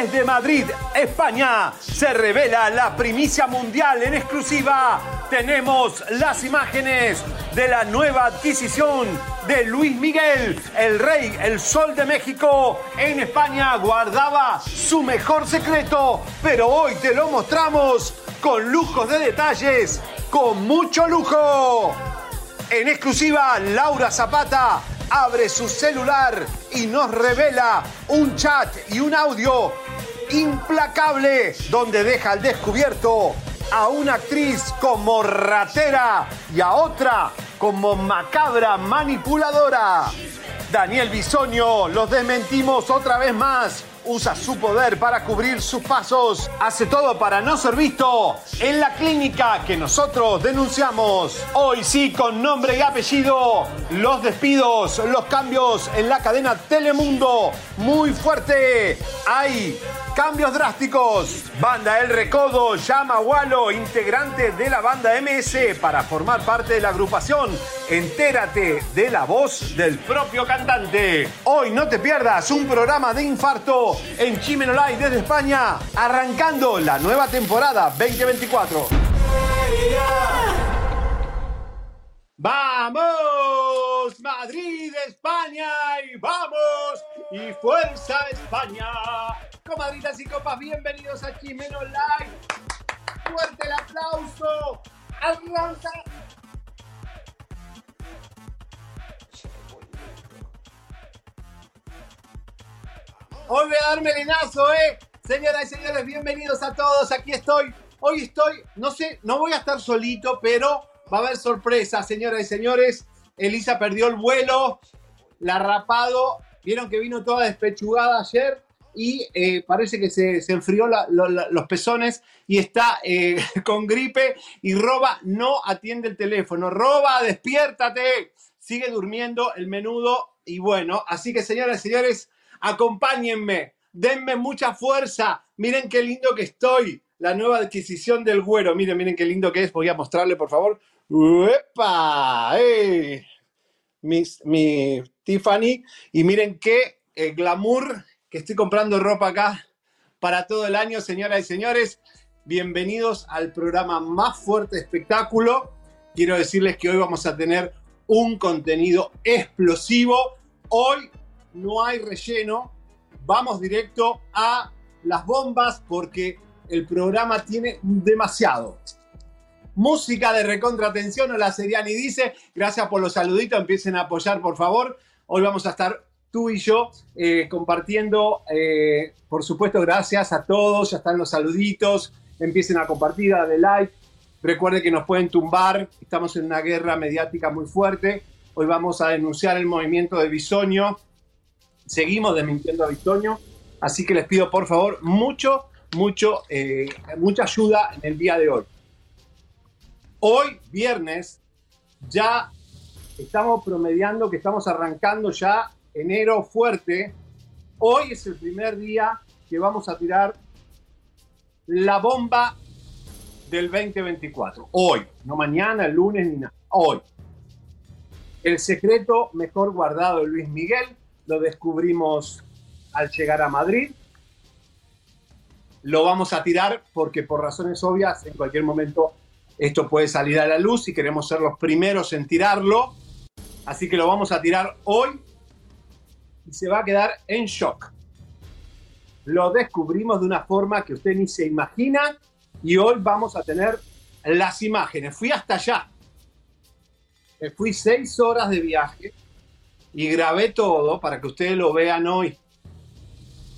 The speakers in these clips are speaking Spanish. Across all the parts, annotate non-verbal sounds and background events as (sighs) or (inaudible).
Desde Madrid, España, se revela la primicia mundial en exclusiva. Tenemos las imágenes de la nueva adquisición de Luis Miguel, el rey, el sol de México. En España guardaba su mejor secreto, pero hoy te lo mostramos con lujos de detalles, con mucho lujo. En exclusiva, Laura Zapata abre su celular y nos revela un chat y un audio implacable donde deja al descubierto a una actriz como ratera y a otra como macabra manipuladora. Daniel Bisoño, los desmentimos otra vez más usa su poder para cubrir sus pasos, hace todo para no ser visto en la clínica que nosotros denunciamos. Hoy sí, con nombre y apellido, los despidos, los cambios en la cadena Telemundo, muy fuerte. Hay cambios drásticos. Banda El Recodo llama a Walo, integrante de la banda MS, para formar parte de la agrupación. Entérate de la voz del propio cantante. Hoy no te pierdas un programa de infarto en Chimenolay desde España, arrancando la nueva temporada 2024. ¡Vamos! Madrid, España y vamos y fuerza España. Comadritas y copas, bienvenidos a Chimenolay. Fuerte el aplauso. Arranca Hoy voy a darme lenazo, ¿eh? Señoras y señores, bienvenidos a todos. Aquí estoy. Hoy estoy, no sé, no voy a estar solito, pero va a haber sorpresa, señoras y señores. Elisa perdió el vuelo, la rapado. Vieron que vino toda despechugada ayer y eh, parece que se, enfrió los pezones y está eh, (laughs) con gripe y Roba no atiende el teléfono. Roba, despiértate. Sigue durmiendo el menudo y bueno, así que señoras y señores, acompáñenme, denme mucha fuerza, miren qué lindo que estoy, la nueva adquisición del güero, miren, miren qué lindo que es, voy a mostrarle por favor. ¡Epa! ¡Eh! Mi, Tiffany, y miren qué eh, glamour que estoy comprando ropa acá para todo el año, señoras y señores. Bienvenidos al programa más fuerte espectáculo. Quiero decirles que hoy vamos a tener un contenido explosivo. Hoy no hay relleno, vamos directo a las bombas porque el programa tiene demasiado. Música de recontratención, o la serial y dice, gracias por los saluditos, empiecen a apoyar por favor. Hoy vamos a estar tú y yo eh, compartiendo, eh, por supuesto, gracias a todos, ya están los saluditos, empiecen a compartir, a de like. Recuerden que nos pueden tumbar, estamos en una guerra mediática muy fuerte. Hoy vamos a denunciar el movimiento de Bisoño, seguimos desmintiendo a Bisoño, así que les pido por favor mucho, mucho, eh, mucha ayuda en el día de hoy. Hoy, viernes, ya estamos promediando que estamos arrancando ya enero fuerte. Hoy es el primer día que vamos a tirar la bomba del 2024. Hoy, no mañana, el lunes ni nada. Hoy. El secreto mejor guardado de Luis Miguel lo descubrimos al llegar a Madrid. Lo vamos a tirar porque por razones obvias en cualquier momento esto puede salir a la luz y queremos ser los primeros en tirarlo. Así que lo vamos a tirar hoy y se va a quedar en shock. Lo descubrimos de una forma que usted ni se imagina y hoy vamos a tener las imágenes. Fui hasta allá. fui seis horas de viaje y grabé todo para que ustedes lo vean hoy.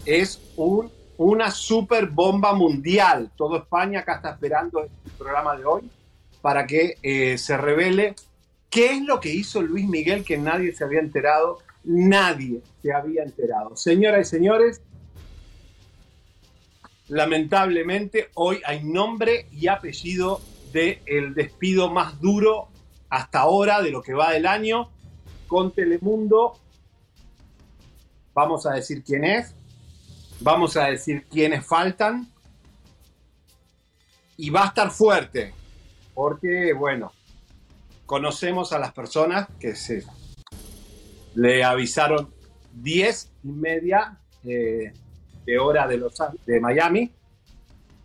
Es un, una super bomba mundial. Todo España acá está esperando el programa de hoy para que eh, se revele qué es lo que hizo Luis Miguel que nadie se había enterado. Nadie se había enterado. Señoras y señores, lamentablemente hoy hay nombre y apellido del el despido más duro hasta ahora de lo que va del año con Telemundo. Vamos a decir quién es, vamos a decir quiénes faltan. Y va a estar fuerte, porque bueno, conocemos a las personas que se le avisaron 10 y media, eh, de hora de, los, de Miami,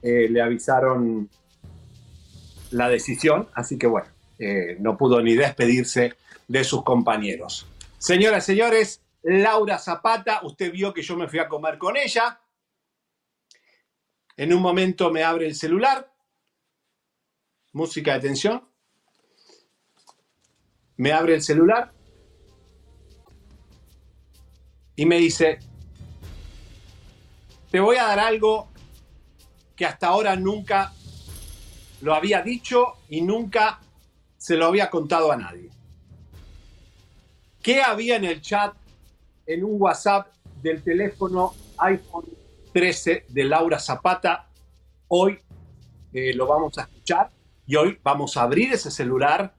eh, le avisaron la decisión, así que bueno, eh, no pudo ni despedirse de sus compañeros. Señoras y señores, Laura Zapata, usted vio que yo me fui a comer con ella. En un momento me abre el celular, música de tensión, me abre el celular y me dice, te voy a dar algo que hasta ahora nunca lo había dicho y nunca se lo había contado a nadie. ¿Qué había en el chat, en un WhatsApp del teléfono iPhone 13 de Laura Zapata? Hoy eh, lo vamos a escuchar y hoy vamos a abrir ese celular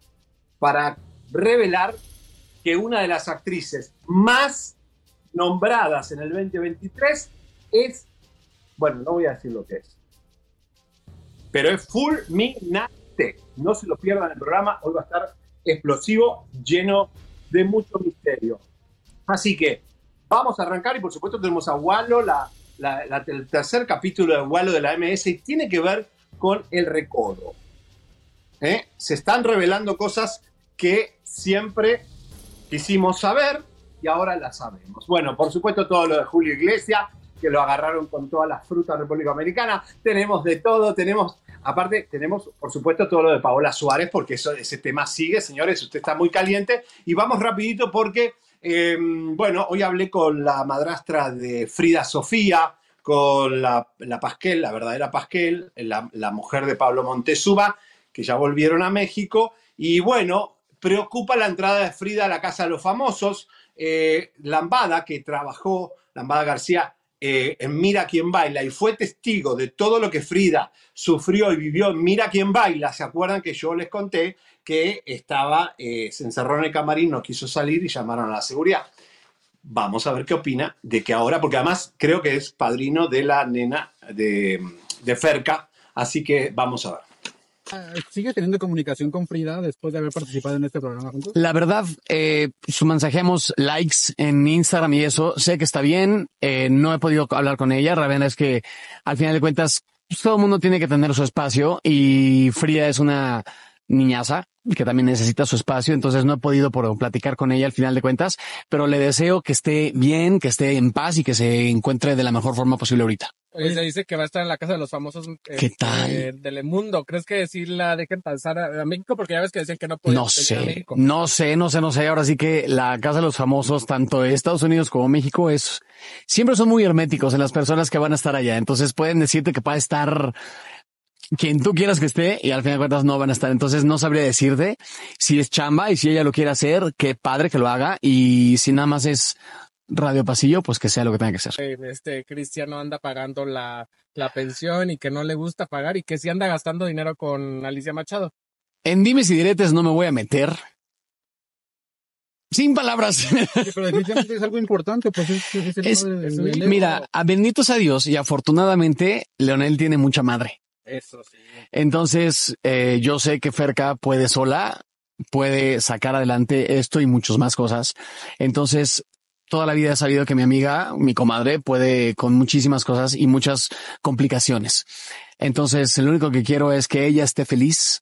para revelar que una de las actrices más nombradas en el 2023 es, bueno, no voy a decir lo que es, pero es fulminante. No se lo pierdan el programa, hoy va a estar explosivo, lleno de mucho misterio. Así que vamos a arrancar y por supuesto tenemos a Wallo, la, el tercer capítulo de Wallo de la MS y tiene que ver con el recodo. ¿Eh? Se están revelando cosas que siempre quisimos saber y ahora las sabemos. Bueno, por supuesto todo lo de Julio Iglesias, que lo agarraron con todas las frutas República Americana. Tenemos de todo, tenemos, aparte, tenemos, por supuesto, todo lo de Paola Suárez, porque eso, ese tema sigue, señores, usted está muy caliente. Y vamos rapidito porque, em, bueno, hoy hablé con la madrastra de Frida Sofía, con la, la Pasquel, la verdadera Pasquel, la, la mujer de Pablo Montezuma, que ya volvieron a México. Y bueno, preocupa la entrada de Frida a la Casa de los Famosos. Eh, Lambada, que trabajó, Lambada García, eh, en Mira quién baila y fue testigo de todo lo que Frida sufrió y vivió en Mira quién baila. ¿Se acuerdan que yo les conté que estaba, eh, se encerró en el camarín, no quiso salir y llamaron a la seguridad? Vamos a ver qué opina de que ahora, porque además creo que es padrino de la nena de, de Ferca, así que vamos a ver. ¿Sigue teniendo comunicación con Frida después de haber participado en este programa juntos? La verdad, eh, su mensajemos likes en Instagram y eso. Sé que está bien. Eh, no he podido hablar con ella. Ravena es que al final de cuentas pues, todo el mundo tiene que tener su espacio y Frida es una niñaza que también necesita su espacio, entonces no he podido por platicar con ella al final de cuentas, pero le deseo que esté bien, que esté en paz y que se encuentre de la mejor forma posible ahorita. se dice que va a estar en la casa de los famosos ¿Qué este, tal? del mundo. ¿Crees que sí la dejen pasar a, a México? Porque ya ves que decían que no No sé, no sé, no sé, no sé. Ahora sí que la casa de los famosos, tanto de Estados Unidos como México, es siempre son muy herméticos en las personas que van a estar allá. Entonces pueden decirte que va a estar quien tú quieras que esté y al final de cuentas no van a estar. Entonces no sabría decirte si es chamba y si ella lo quiere hacer, qué padre que lo haga y si nada más es radio pasillo, pues que sea lo que tenga que ser. Este Cristiano anda pagando la, la pensión y que no le gusta pagar y que sí anda gastando dinero con Alicia Machado. En dimes y diretes no me voy a meter. Sin palabras. Sí, pero definitivamente es algo importante, pues es, es el Es- de- el- el- Mira, a benditos a Dios y afortunadamente Leonel tiene mucha madre. Eso sí. Entonces, eh, yo sé que Ferca puede sola, puede sacar adelante esto y muchas más cosas. Entonces, toda la vida he sabido que mi amiga, mi comadre, puede con muchísimas cosas y muchas complicaciones. Entonces, lo único que quiero es que ella esté feliz,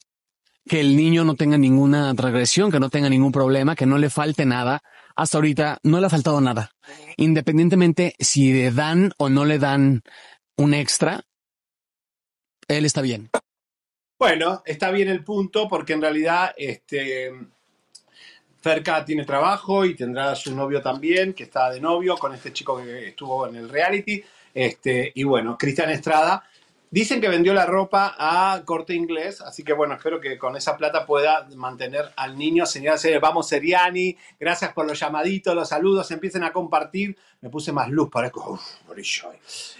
que el niño no tenga ninguna transgresión, que no tenga ningún problema, que no le falte nada. Hasta ahorita no le ha faltado nada. Independientemente si le dan o no le dan un extra, él está bien. Bueno, está bien el punto porque en realidad este, Ferca tiene trabajo y tendrá a su novio también, que está de novio con este chico que estuvo en el reality. Este, y bueno, Cristian Estrada. Dicen que vendió la ropa a corte inglés, así que bueno, espero que con esa plata pueda mantener al niño. Señoras y señores, vamos Seriani, gracias por los llamaditos, los saludos, empiecen a compartir. Me puse más luz, parezco, uff, brillo.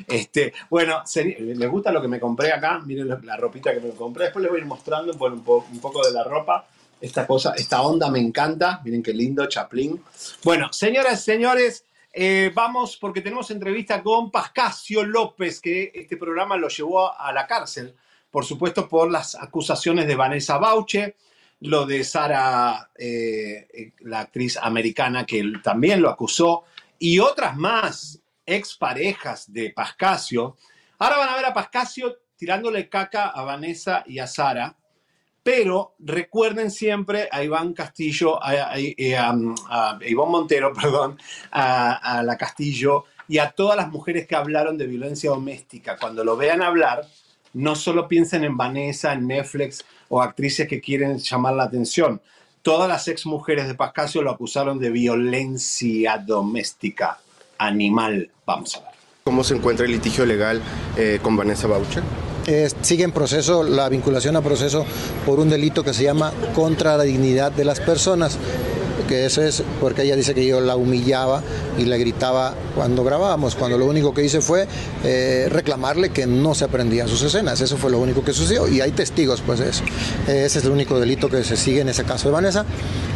Este, bueno, ¿les gusta lo que me compré acá? Miren la ropita que me compré. Después les voy a ir mostrando po- un poco de la ropa. Esta cosa, esta onda me encanta. Miren qué lindo, Chaplin. Bueno, señoras y señores, eh, vamos porque tenemos entrevista con Pascasio López, que este programa lo llevó a la cárcel, por supuesto, por las acusaciones de Vanessa Bauche, lo de Sara, eh, eh, la actriz americana, que también lo acusó, y otras más exparejas de Pascasio. Ahora van a ver a Pascasio tirándole caca a Vanessa y a Sara, pero recuerden siempre a Iván Castillo, a, a, a Iván Montero, (laughs) perdón, a, la Castillo y a todas las mujeres que hablaron de violencia doméstica. Cuando lo vean hablar, no solo piensen en Vanessa, en Netflix o actrices que quieren llamar la atención. Todas las ex mujeres de Pascasio lo acusaron de violencia doméstica animal. Vamos a ver. ¿Cómo se encuentra el litigio legal eh, con Vanessa Baucha? Sigue en proceso la vinculación a proceso por un delito que se llama contra la dignidad de las personas que eso es porque ella dice que yo la humillaba y le gritaba cuando grabábamos, cuando lo único que hice fue eh, reclamarle que no se aprendían sus escenas, eso fue lo único que sucedió y hay testigos pues de eso. Ese es el único delito que se sigue en ese caso de Vanessa.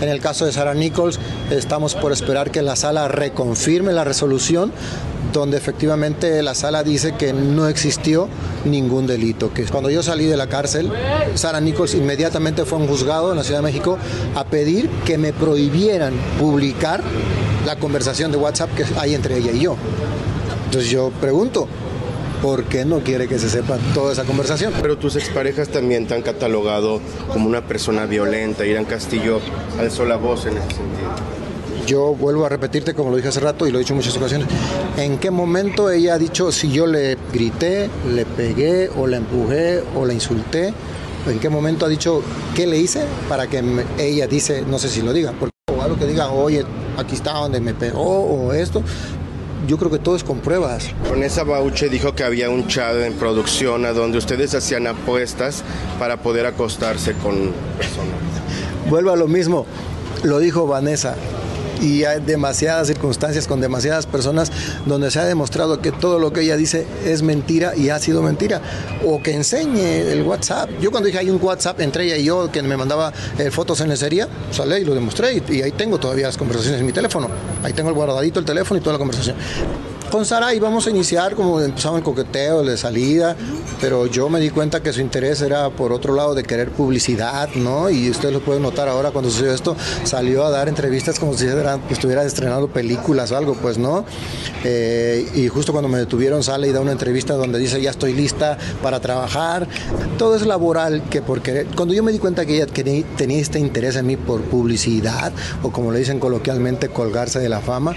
En el caso de Sarah Nichols estamos por esperar que la sala reconfirme la resolución donde efectivamente la sala dice que no existió ningún delito. Que cuando yo salí de la cárcel, Sara Nichols inmediatamente fue a un juzgado en la Ciudad de México a pedir que me prohibieran publicar la conversación de WhatsApp que hay entre ella y yo. Entonces yo pregunto, ¿por qué no quiere que se sepa toda esa conversación? Pero tus exparejas también te han catalogado como una persona violenta. Irán Castillo alzó la voz en ese sentido yo vuelvo a repetirte, como lo dije hace rato y lo he dicho en muchas ocasiones, ¿en qué momento ella ha dicho si yo le grité, le pegué o la empujé o la insulté? ¿En qué momento ha dicho qué le hice para que ella dice, no sé si lo diga, o algo que diga, oye, aquí está donde me pegó o esto? yo creo que todo es con pruebas. esa Bauche dijo que había un chat en producción a donde ustedes hacían apuestas para poder acostarse con personas. Vuelvo a lo mismo, lo dijo Vanessa, y hay demasiadas circunstancias con demasiadas personas donde se ha demostrado que todo lo que ella dice es mentira y ha sido mentira. O que enseñe el WhatsApp. Yo cuando dije hay un WhatsApp entre ella y yo que me mandaba eh, fotos en lencería, sale y lo demostré y, y ahí tengo todavía las conversaciones en mi teléfono. Ahí tengo el guardadito el teléfono y toda la conversación con Sara íbamos a iniciar como empezaba el coqueteo de salida, pero yo me di cuenta que su interés era por otro lado de querer publicidad, ¿no? Y ustedes lo pueden notar ahora cuando sucedió esto, salió a dar entrevistas como si estuviera estrenando películas o algo, pues no. Eh, y justo cuando me detuvieron sale y da una entrevista donde dice ya estoy lista para trabajar. Todo es laboral que por querer. Cuando yo me di cuenta que ella tenía este interés en mí por publicidad o como le dicen coloquialmente colgarse de la fama,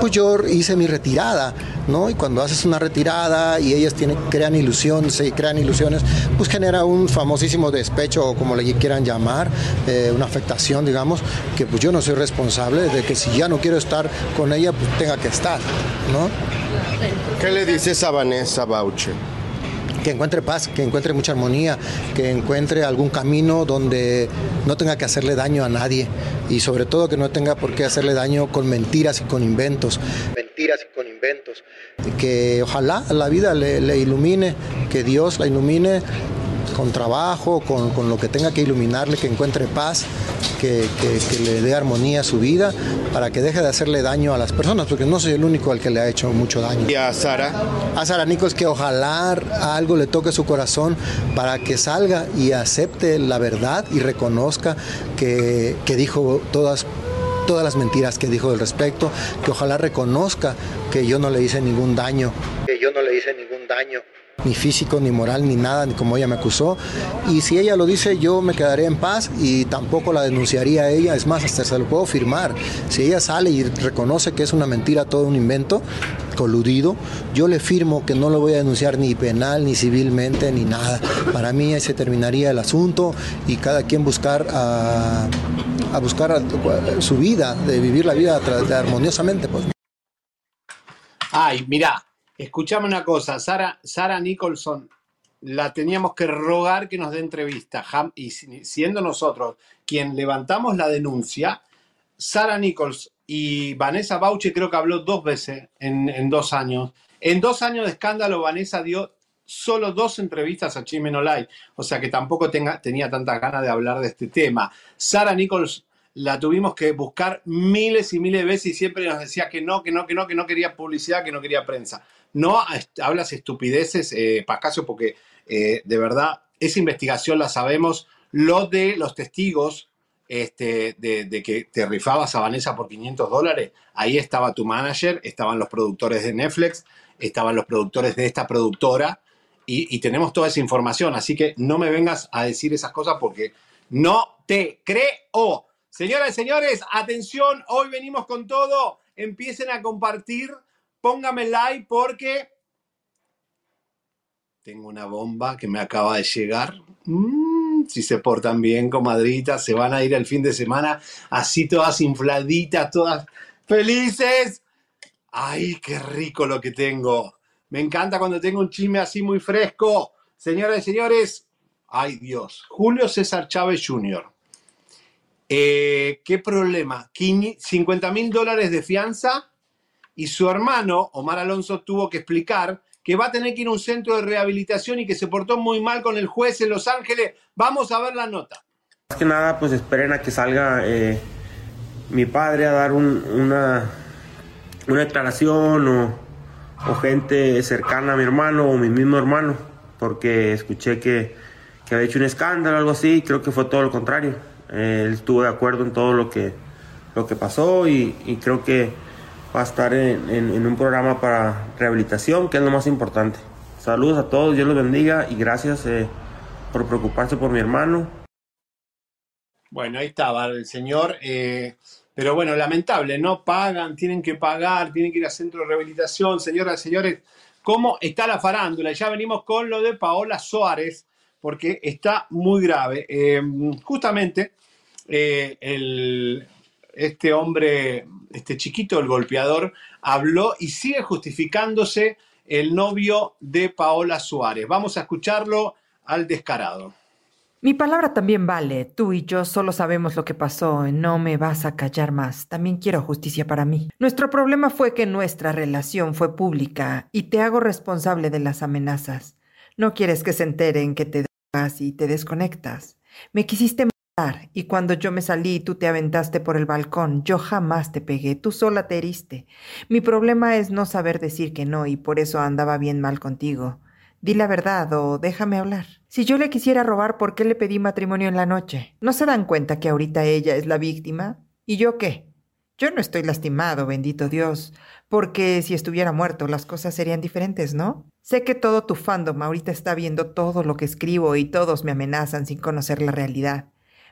pues yo hice mi retirada ¿no? Y cuando haces una retirada y ellas tienen, crean ilusiones, se crean ilusiones, pues genera un famosísimo despecho o como le quieran llamar, eh, una afectación, digamos, que pues yo no soy responsable de que si ya no quiero estar con ella, pues tenga que estar, ¿no? ¿Qué le dices a Vanessa Bauche? Que encuentre paz, que encuentre mucha armonía, que encuentre algún camino donde no tenga que hacerle daño a nadie y sobre todo que no tenga por qué hacerle daño con mentiras y con inventos. Mentiras y con inventos. Que ojalá la vida le, le ilumine, que Dios la ilumine con trabajo, con, con, lo que tenga que iluminarle, que encuentre paz, que, que, que, le dé armonía a su vida, para que deje de hacerle daño a las personas, porque no soy el único al que le ha hecho mucho daño. ¿Y a Sara? A Sara Nichols, que ojalá algo le toque su corazón para que salga y acepte la verdad y reconozca que, que dijo todas todas las mentiras que dijo al respecto, que ojalá reconozca que yo no le hice ningún daño. Que yo no le hice ningún daño ni físico, ni moral, ni nada, ni como ella me acusó. Y si ella lo dice, yo me quedaré en paz y tampoco la denunciaría a ella. Es más, hasta se lo puedo firmar. Si ella sale y reconoce que es una mentira, todo un invento, coludido, yo le firmo que no lo voy a denunciar ni penal, ni civilmente, ni nada. Para mí ahí se terminaría el asunto y cada quien buscar a, buscar su vida, de vivir la vida armoniosamente. Pues. Ay, mira, Escuchame una cosa, Sara, Sara Nicholson, la teníamos que rogar que nos dé entrevista. Y siendo nosotros quien levantamos la denuncia, Sara Nichols y Vanessa Bauche creo que habló dos veces en, dos años. En dos años de escándalo, Vanessa dio solo dos entrevistas a Chimeno Live, o sea que tampoco tenía tanta ganas de hablar de este tema. Sara Nichols la tuvimos que buscar miles y miles de veces y siempre nos decía que no, que no, que no, que no quería publicidad, que no quería prensa. No hablas estupideces, eh, Pascasio, porque eh, de verdad esa investigación la sabemos. Lo de los testigos este, de, que te rifabas a Vanessa por 500 dólares, ahí estaba tu manager, estaban los productores de Netflix, estaban los productores de esta productora y, y tenemos toda esa información. Así que no me vengas a decir esas cosas porque no te creo. Señoras y señores, atención, hoy venimos con todo. Empiecen a compartir, póngame like porque tengo una bomba que me acaba de llegar. Mm, si se portan bien, comadritas, se van a ir el fin de semana así todas infladitas, todas felices. Ay, qué rico lo que tengo. Me encanta cuando tengo un chisme así muy fresco. Señoras y señores, ay Dios, Julio César Chávez Jr. Eh, ¿Qué problema? 50 mil dólares de fianza y su hermano, Omar Alonso, tuvo que explicar que va a tener que ir a un centro de rehabilitación y que se portó muy mal con el juez en Los Ángeles. Vamos a ver la nota. Más que nada, pues esperen a que salga eh, mi padre a dar un- una, una declaración o, o gente cercana a mi hermano o mi mismo hermano, porque escuché que, que había hecho un escándalo o algo así, creo que fue todo lo contrario. Eh, él estuvo de acuerdo en todo lo que, lo que pasó y, y creo que a estar en, un programa para rehabilitación, que es lo más importante. Saludos a todos, Dios los bendiga y gracias eh, por preocuparse por mi hermano. Bueno, ahí estaba el señor. eh, pero bueno, lamentable, no pagan, tienen que pagar, tienen que ir a centro de rehabilitación. Señoras y señores, ¿cómo está la farándula? Ya venimos con lo de Paola Suárez, porque está muy grave. Eh, justamente, este hombre, este chiquito, el golpeador, habló y sigue justificándose el novio de Paola Suárez. Vamos a escucharlo al descarado. Mi palabra también vale. Tú y yo solo sabemos lo que pasó. No me vas a callar más. También quiero justicia para mí. Nuestro problema fue que nuestra relación fue pública y te hago responsable de las amenazas. No quieres que se enteren que te drogas y te desconectas. Me quisiste y cuando yo me salí tú te aventaste por el balcón. Yo jamás te pegué. Tú sola te heriste. Mi problema es no saber decir que no y por eso andaba bien mal contigo. Di la verdad o déjame hablar. Si yo le quisiera robar, ¿por qué le pedí matrimonio en la noche? ¿No se dan cuenta que ahorita ella es la víctima? ¿Y yo qué? Yo no estoy lastimado, bendito Dios, porque si estuviera muerto las cosas serían diferentes, ¿no? Sé que todo tu fandom ahorita está viendo todo lo que escribo y todos me amenazan sin conocer la realidad.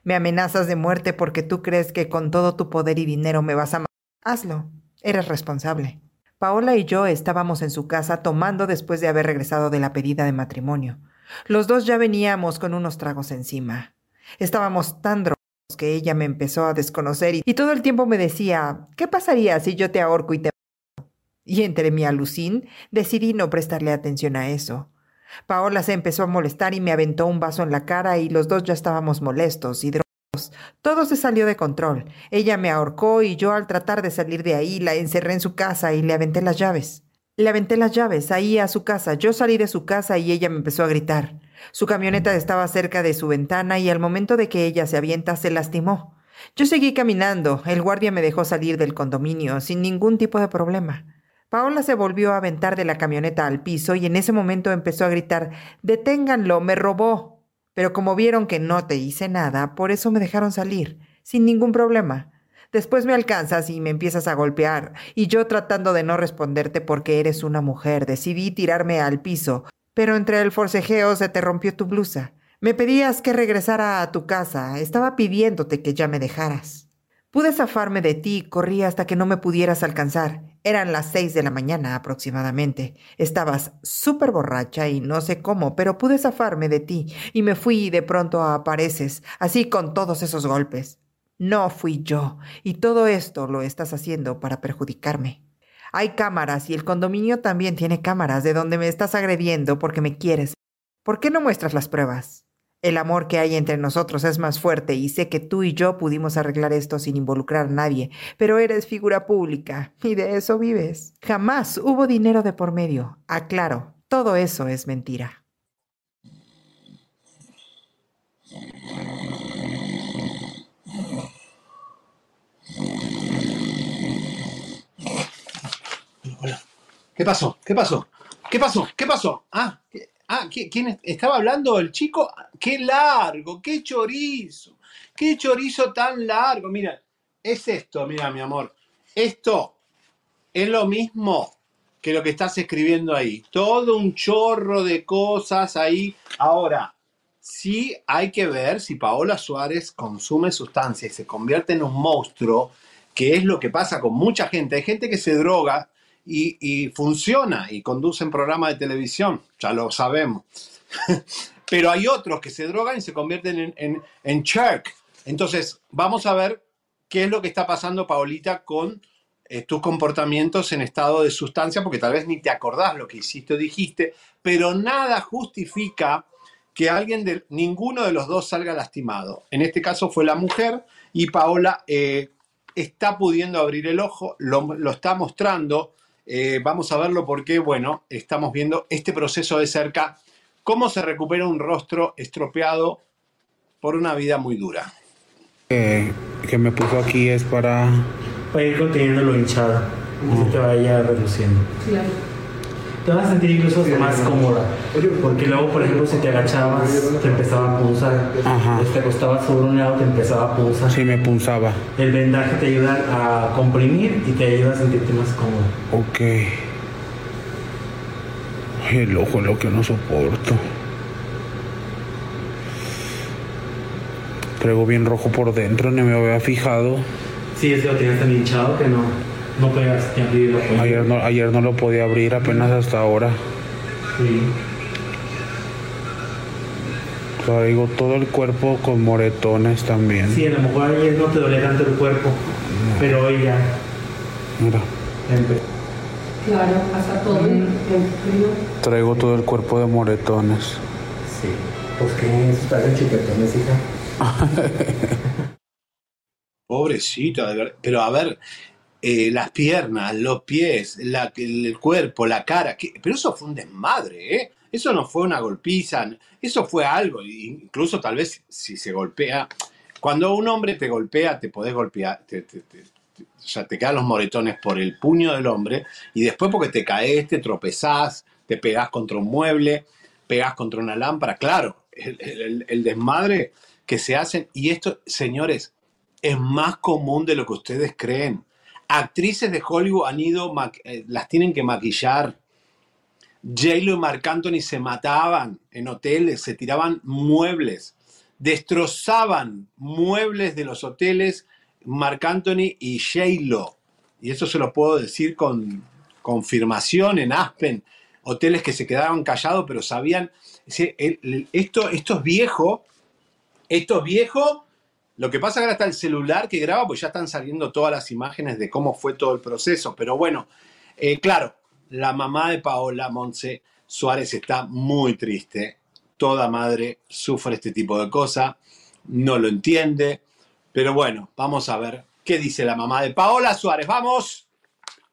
Me amenazas de muerte porque tú crees que con todo tu poder y dinero me vas a matar. Hazlo. Eres responsable. Paola y yo estábamos en su casa tomando después de haber regresado de la pedida de matrimonio. Los dos ya veníamos con unos tragos encima. Estábamos tan drogados que ella me empezó a desconocer y, todo el tiempo me decía, ¿qué pasaría si yo te ahorco y te mato?". Y entre mi alucín decidí no prestarle atención a eso. Paola se empezó a molestar y me aventó un vaso en la cara y los dos ya estábamos molestos y drogados. Todo se salió de control. Ella me ahorcó y yo al tratar de salir de ahí la encerré en su casa y le aventé las llaves. Le aventé las llaves ahí a su casa. Yo salí de su casa y ella me empezó a gritar. Su camioneta estaba cerca de su ventana y al momento de que ella se avienta se lastimó. Yo seguí caminando. El guardia me dejó salir del condominio sin ningún tipo de problema. Paola se volvió a aventar de la camioneta al piso y en ese momento empezó a gritar Deténganlo, me robó. Pero como vieron que no te hice nada, por eso me dejaron salir, sin ningún problema. Después me alcanzas y me empiezas a golpear, y yo tratando de no responderte porque eres una mujer, decidí tirarme al piso, pero entre el forcejeo se te rompió tu blusa. Me pedías que regresara a tu casa, estaba pidiéndote que ya me dejaras. Pude zafarme de ti, corrí hasta que no me pudieras alcanzar. Eran las seis de la mañana aproximadamente. Estabas súper borracha y no sé cómo, pero pude zafarme de ti y me fui y de pronto apareces, así con todos esos golpes. No fui yo, y todo esto lo estás haciendo para perjudicarme. Hay cámaras y el condominio también tiene cámaras de donde me estás agrediendo porque me quieres. ¿Por qué no muestras las pruebas? El amor que hay entre nosotros es más fuerte y sé que tú y yo pudimos arreglar esto sin involucrar a nadie, pero eres figura pública y de eso vives. Jamás hubo dinero de por medio. Aclaro, todo eso es mentira. ¿Qué pasó? ¿Qué pasó? ¿Qué pasó? ¿Qué pasó? Ah, ¿qué- ah, ¿qui- ¿quién es- estaba hablando? ¿El chico? ¡Qué largo! ¡Qué chorizo! qué chorizo tan largo. Mira, es esto, mira, mi amor. Esto es lo mismo que lo que estás escribiendo ahí. Todo un chorro de cosas ahí. Ahora, sí hay que ver si Paola Suárez consume sustancias y se convierte en un monstruo, que es lo que pasa con mucha gente. Hay gente que se droga y, funciona y conduce en programas de televisión, ya lo sabemos. (laughs) Pero hay otros que se drogan y se convierten en, en, en Entonces, vamos a ver qué es lo que está pasando, Paolita, con eh, tus comportamientos en estado de sustancia, porque tal vez ni te acordás lo que hiciste o dijiste, pero nada justifica que alguien de ninguno de los dos salga lastimado. En este caso fue la mujer y Paola eh, está pudiendo abrir el ojo, lo, está mostrando. Eh, vamos a verlo porque, bueno, estamos viendo este proceso de cerca, cómo se recupera un rostro estropeado por una vida muy dura. que me puso aquí es para para ir conteniendo lo hinchado y se te vaya reduciendo. Claro. Te vas a sentir incluso más cómoda. Porque luego, por ejemplo, si te agachabas, te empezaba a punzar. Ajá. Si te acostabas sobre un lado, te empezaba a punzar. Sí, me punzaba. El vendaje te ayuda a comprimir y te ayuda a sentirte más cómodo. Ok. el ojo es lo que no soporto. Traigo bien rojo por dentro, ni me había fijado. Sí, ese lo tienes tan hinchado que no, no puedes ni abrirlo. Ayer no, ayer no lo podía abrir apenas hasta ahora. Sí. Traigo todo el cuerpo con moretones también. Sí, a lo mejor ayer no te dolía tanto el cuerpo, pero hoy ya. Mira. Claro, pasa todo el, frío. Traigo todo el cuerpo de moretones. Sí. Pues que eso está en chiquetones, hija. (laughs) Pobrecito, pero a ver, eh, las piernas, los pies, el cuerpo, la cara, pero eso fue un desmadre, ¿eh? Eso no fue una golpiza, eso fue algo, incluso tal vez si se golpea, cuando un hombre te golpea, te podés golpear, te, o sea, te quedan los moretones por el puño del hombre y después porque te caes, te tropezás, te pegás contra un mueble, pegás contra una lámpara, claro, el desmadre que se hacen, y esto, señores, es más común de lo que ustedes creen. Actrices de Hollywood han ido, eh, las tienen que maquillar. J-Lo y Marc Anthony se mataban en hoteles, se tiraban muebles, destrozaban muebles de los hoteles Marc Anthony y J-Lo. Y eso se lo puedo decir con confirmación en Aspen. Hoteles que se quedaban callados, pero sabían. Esto, esto es viejo. Esto es viejo lo que pasa ahora está el celular que graba, pues ya están saliendo todas las imágenes de cómo fue todo el proceso. Pero bueno, eh, claro, la mamá de Paola Monse Suárez está muy triste. Toda madre sufre este tipo de cosas, no lo entiende. Pero bueno, vamos a ver qué dice la mamá de Paola Suárez. ¡Vamos!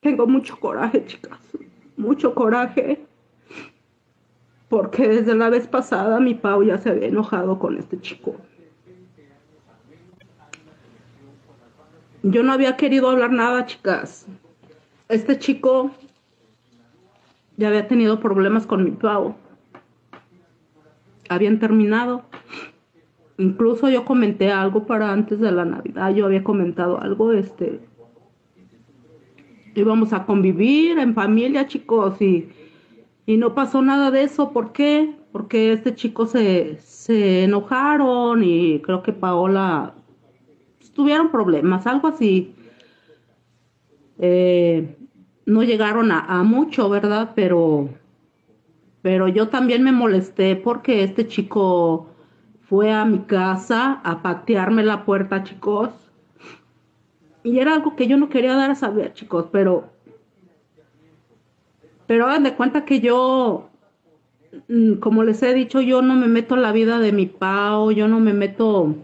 Tengo mucho coraje, chicas. Mucho coraje. Porque desde la vez pasada mi Pau ya se había enojado con este chico. Yo no había querido hablar nada, chicas. Este chico ya había tenido problemas con mi pavo. Habían terminado. Incluso yo comenté algo para antes de la Navidad. Yo había comentado algo, este. Íbamos a convivir en familia, chicos, y, y no pasó nada de eso. ¿Por qué? Porque este chico se, se enojaron y creo que Paola tuvieron problemas, algo así. Eh, no llegaron a, mucho, ¿verdad? Pero, pero yo también me molesté porque este chico fue a mi casa a patearme la puerta, chicos. Y era algo que yo no quería dar a saber, chicos, pero, pero hagan de cuenta que yo, mm, como les he dicho, yo no me meto en la vida de mi pao, yo no me meto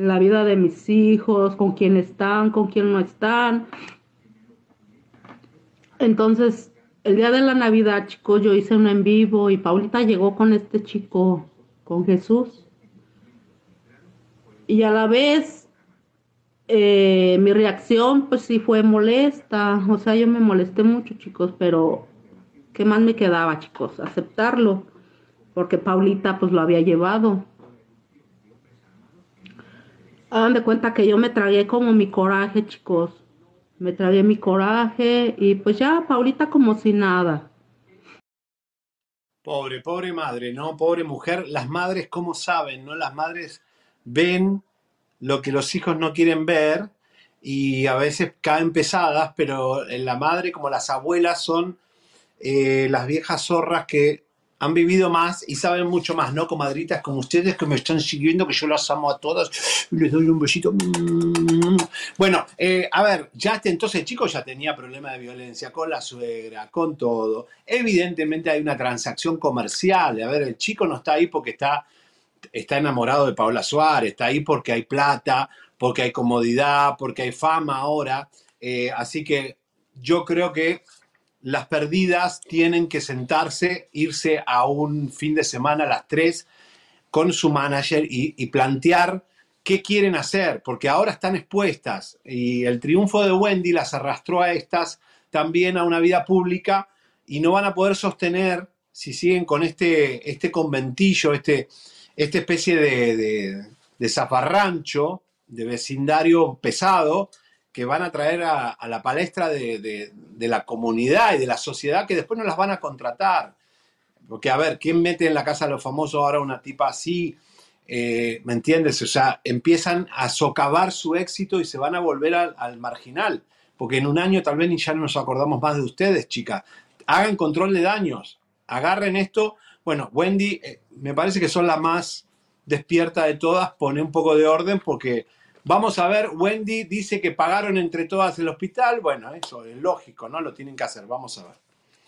la vida de mis hijos, con quién están, con quién no están. Entonces, el día de la Navidad, chicos, yo hice un en vivo y Paulita llegó con este chico, con Jesús. Y a la vez, eh, mi reacción, pues sí fue molesta. O sea, yo me molesté mucho, chicos, pero ¿qué más me quedaba, chicos? Aceptarlo, porque Paulita, pues lo había llevado. Hagan de cuenta que yo me tragué como mi coraje, chicos. Me tragué mi coraje y pues ya, Paulita como si nada. Pobre, pobre madre, ¿no? Pobre mujer. Las madres, ¿cómo saben, no? Las madres ven lo que los hijos no quieren ver y a veces caen pesadas, pero en la madre, como las abuelas, son eh, las viejas zorras que han vivido más y saben mucho más, ¿no? Comadritas como ustedes que me están siguiendo, que yo las amo a todas les doy un besito. Bueno, eh, a ver, ya este entonces chico ya tenía problema de violencia con la suegra, con todo. Evidentemente hay una transacción comercial. A ver, el chico no está ahí porque está, está enamorado de Paola Suárez, está ahí porque hay plata, porque hay comodidad, porque hay fama ahora. Eh, así que yo creo que las perdidas tienen que sentarse, irse a un fin de semana a las 3 con su manager y, plantear qué quieren hacer, porque ahora están expuestas y el triunfo de Wendy las arrastró a estas también a una vida pública y no van a poder sostener, si siguen con este, este conventillo, este, esta especie de, de, zafarrancho, de vecindario pesado, que van a traer a, la palestra de, la comunidad y de la sociedad que después no las van a contratar. Porque, a ver, ¿quién mete en la casa de los famosos ahora una tipa así? Eh, ¿Me entiendes? O sea, empiezan a socavar su éxito y se van a volver al, marginal. Porque en un año tal vez ni ya no nos acordamos más de ustedes, chicas. Hagan control de daños. Agarren esto. Bueno, Wendy, eh, me parece que son la más despierta de todas. Pone un poco de orden porque Vamos a ver, Wendy dice que pagaron entre todas el hospital. Bueno, eso es lógico, ¿no? Lo tienen que hacer. Vamos a ver.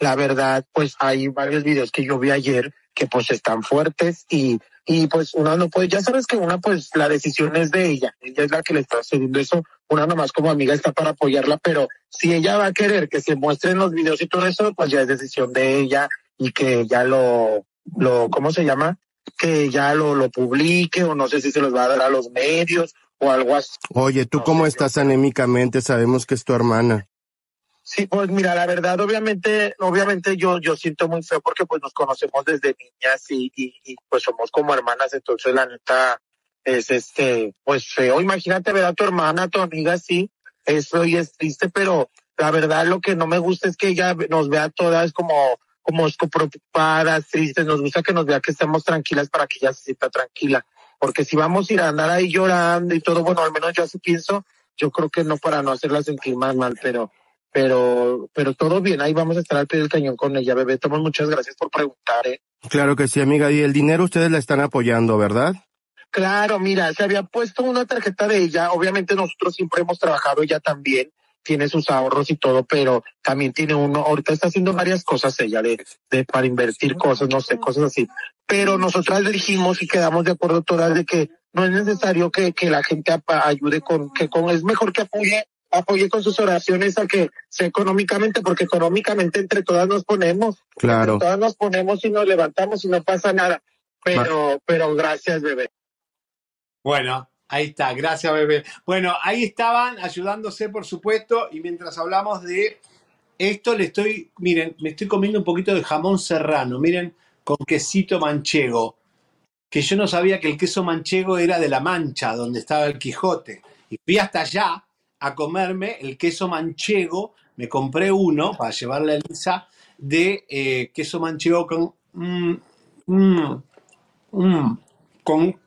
La verdad, pues hay varios videos que yo vi ayer que pues están fuertes y, y pues una no puede, ya sabes que una pues la decisión es de ella, ella es la que le está haciendo eso, una nomás como amiga está para apoyarla, pero si ella va a querer que se muestren los videos y todo eso, pues ya es decisión de ella y que ya lo, lo, ¿cómo se llama? Que ya lo, lo publique o no sé si se los va a dar a los medios o algo así. Oye, ¿tú cómo estás anémicamente? Sabemos que es tu hermana. Sí, pues mira, la verdad, obviamente, obviamente yo, yo siento muy feo porque pues nos conocemos desde niñas y, y, pues somos como hermanas, entonces la neta es este, pues feo. Imagínate ver a tu hermana, a tu amiga así, eso y es triste, pero la verdad lo que no me gusta es que ella nos vea todas como, como preocupadas, tristes, nos gusta que nos vea que estemos tranquilas para que ella se sienta tranquila porque si vamos a ir a andar ahí llorando y todo, bueno, al menos yo así pienso, yo creo que no para no hacerla sentir más mal, pero, pero, pero todo bien, ahí vamos a estar al pie del cañón con ella, bebé. Tomás, muchas gracias por preguntar, ¿eh? Claro que sí, amiga, y el dinero ustedes la están apoyando, ¿verdad? Claro, mira, se había puesto una tarjeta de ella, obviamente nosotros siempre hemos trabajado ella también, tiene sus ahorros y todo, pero también tiene uno, ahorita está haciendo varias cosas ella de, de para invertir cosas, no sé, cosas así. Pero nosotras le dijimos y quedamos de acuerdo todas de que no es necesario que, que la gente ayude con, que con, es mejor que apoye, apoye con sus oraciones a que sea económicamente, porque económicamente entre todas nos ponemos. Claro. Entre todas nos ponemos y nos levantamos y no pasa nada. Pero, pero gracias, bebé. Bueno, Ahí está, gracias bebé. Bueno, ahí estaban ayudándose, por supuesto, y mientras hablamos de esto, le estoy, miren, me estoy comiendo un poquito de jamón serrano, miren, con quesito manchego, que yo no sabía que el queso manchego era de la Mancha, donde estaba el Quijote. Y fui hasta allá a comerme el queso manchego, me compré uno para llevarle a Elisa, de eh, queso manchego con... Mm, mm, mm, con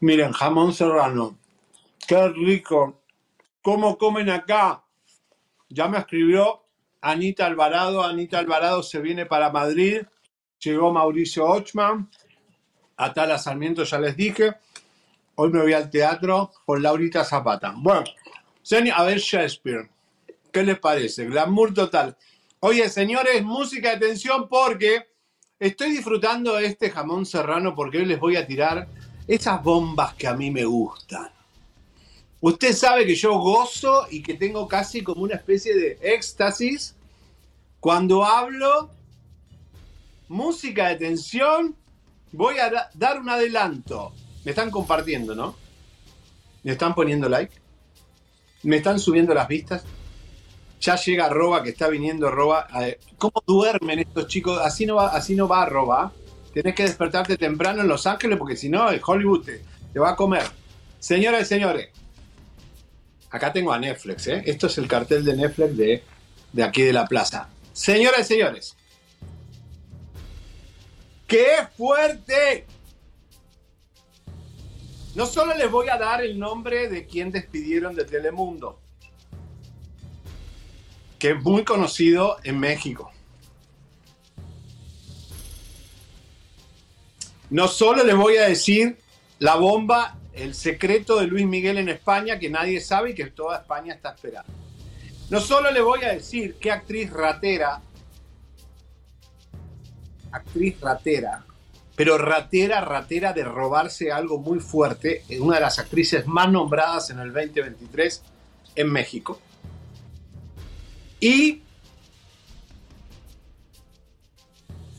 Miren, jamón serrano. Qué rico. ¿Cómo comen acá? Ya me escribió Anita Alvarado. Anita Alvarado se viene para Madrid. Llegó Mauricio Ochman. Atala Sarmiento, ya les dije. Hoy me voy al teatro con Laurita Zapata. Bueno, a ver Shakespeare. ¿Qué les parece? Glamour total. Oye, señores, música de tensión porque estoy disfrutando este jamón serrano porque hoy les voy a tirar esas bombas que a mí me gustan. Usted sabe que yo gozo y que tengo casi como una especie de éxtasis cuando hablo música de tensión. Voy a dar un adelanto. Me están compartiendo, ¿no? Me están poniendo like. Me están subiendo las vistas. Ya llega Roba, que está viniendo Roba. ¿Cómo duermen estos chicos? Así no va, así no va Roba. Tienes que despertarte temprano en Los Ángeles porque si no, el Hollywood te, va a comer. Señoras y señores, acá tengo a Netflix, ¿eh? Esto es el cartel de Netflix de, de aquí de la plaza. Señoras y señores, ¡qué fuerte! No solo les voy a dar el nombre de quien despidieron de Telemundo, que es muy conocido en México. No solo les voy a decir la bomba, el secreto de Luis Miguel en España, que nadie sabe y que toda España está esperando. No solo les voy a decir qué actriz ratera, actriz ratera, pero ratera, ratera de robarse algo muy fuerte, una de las actrices más nombradas en el 2023 en México. Y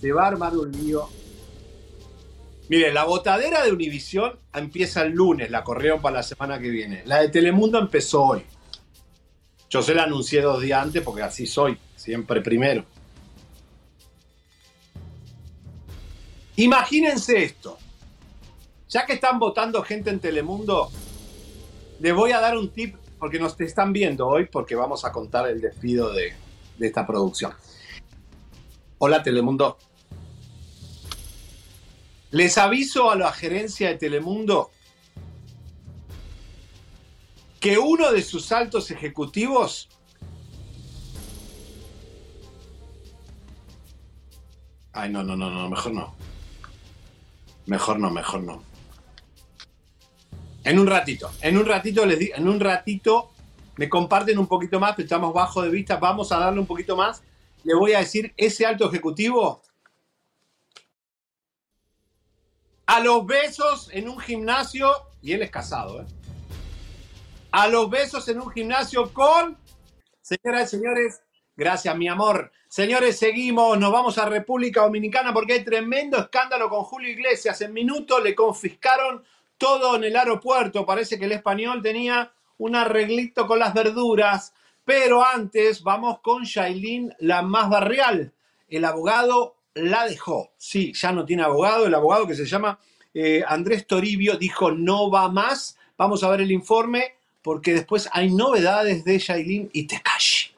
se va a armar un lío Mire, la botadera de Univisión empieza el lunes, la corrieron para la semana que viene. La de Telemundo empezó hoy. Yo se la anuncié dos días antes porque así soy, siempre primero. Imagínense esto. Ya que están votando gente en Telemundo, les voy a dar un tip porque nos están viendo hoy porque vamos a contar el despido de, de esta producción. Hola Telemundo, les aviso a la gerencia de Telemundo que uno de sus altos ejecutivos Ay, no, no, no, no, mejor no. Mejor no, mejor no. En un ratito, en un ratito les en un ratito me comparten un poquito más, pero estamos bajo de vista, vamos a darle un poquito más. Le voy a decir, ese alto ejecutivo a los besos en un gimnasio, y él es casado, ¿eh? A los besos en un gimnasio con, señoras y señores, gracias mi amor. Señores, seguimos, nos vamos a República Dominicana porque hay tremendo escándalo con Julio Iglesias. En minutos le confiscaron todo en el aeropuerto. Parece que el español tenía un arreglito con las verduras. Pero antes vamos con Shailin, la más barrial. El abogado la dejó. Sí, ya no tiene abogado. El abogado que se llama eh, Andrés Toribio dijo no va más. Vamos a ver el informe porque después hay novedades de Shailin y Tekashi.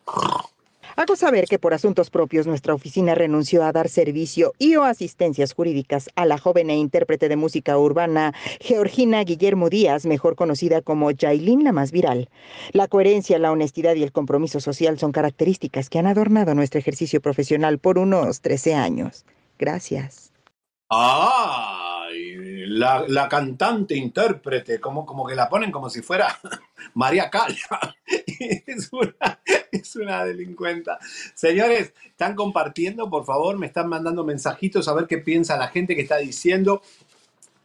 Hago saber que por asuntos propios nuestra oficina renunció a dar servicio y o asistencias jurídicas a la joven e intérprete de música urbana Georgina Guillermo Díaz, mejor conocida como Yailin la más viral. La coherencia, la honestidad y el compromiso social son características que han adornado nuestro ejercicio profesional por unos 13 años. Gracias. ¡Ay! La, cantante intérprete, como, como que la ponen como si fuera (laughs) María Cala. (laughs) es, una, es una delincuenta. Señores, están compartiendo, por favor, me están mandando mensajitos a ver qué piensa la gente que está diciendo.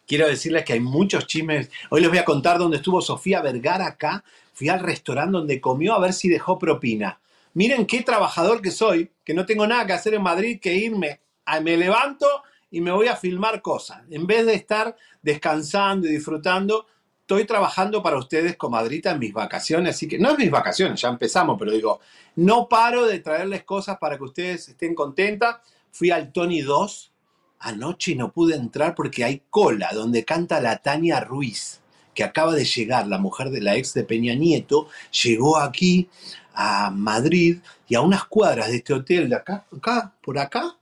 Quiero decirles que hay muchos chismes. Hoy les voy a contar dónde estuvo Sofía Vergara acá. Fui al restaurante donde comió a ver si dejó propina. Miren qué trabajador que soy, que no tengo nada que hacer en Madrid que irme. Me levanto y me voy a filmar cosas. En vez de estar descansando y disfrutando, estoy trabajando para ustedes, comadrita, en mis vacaciones. Así que, no es mis vacaciones, ya empezamos, pero digo, no paro de traerles cosas para que ustedes estén contentas. Fui al Tony 2 anoche y no pude entrar porque hay cola donde canta la Tania Ruiz, que acaba de llegar, la mujer de la ex de Peña Nieto, llegó aquí a Madrid y a unas cuadras de este hotel de acá, acá, por acá,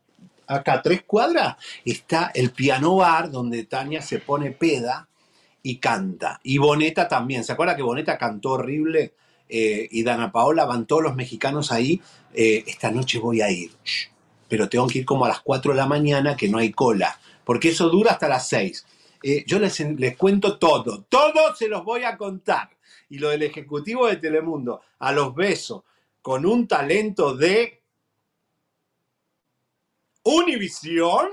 acá tres cuadras, está el piano bar donde Tania se pone peda y canta. Y Boneta también. ¿Se acuerda que Boneta cantó horrible? Eh, y Dana Paola van todos los mexicanos ahí. Eh, esta noche voy a ir. Pero tengo que ir como a las 4 de la mañana que no hay cola. Porque eso dura hasta las 6. Eh, yo les, les cuento todo. Todo se los voy a contar. Y lo del ejecutivo de Telemundo, a los besos, con un talento de Univisión.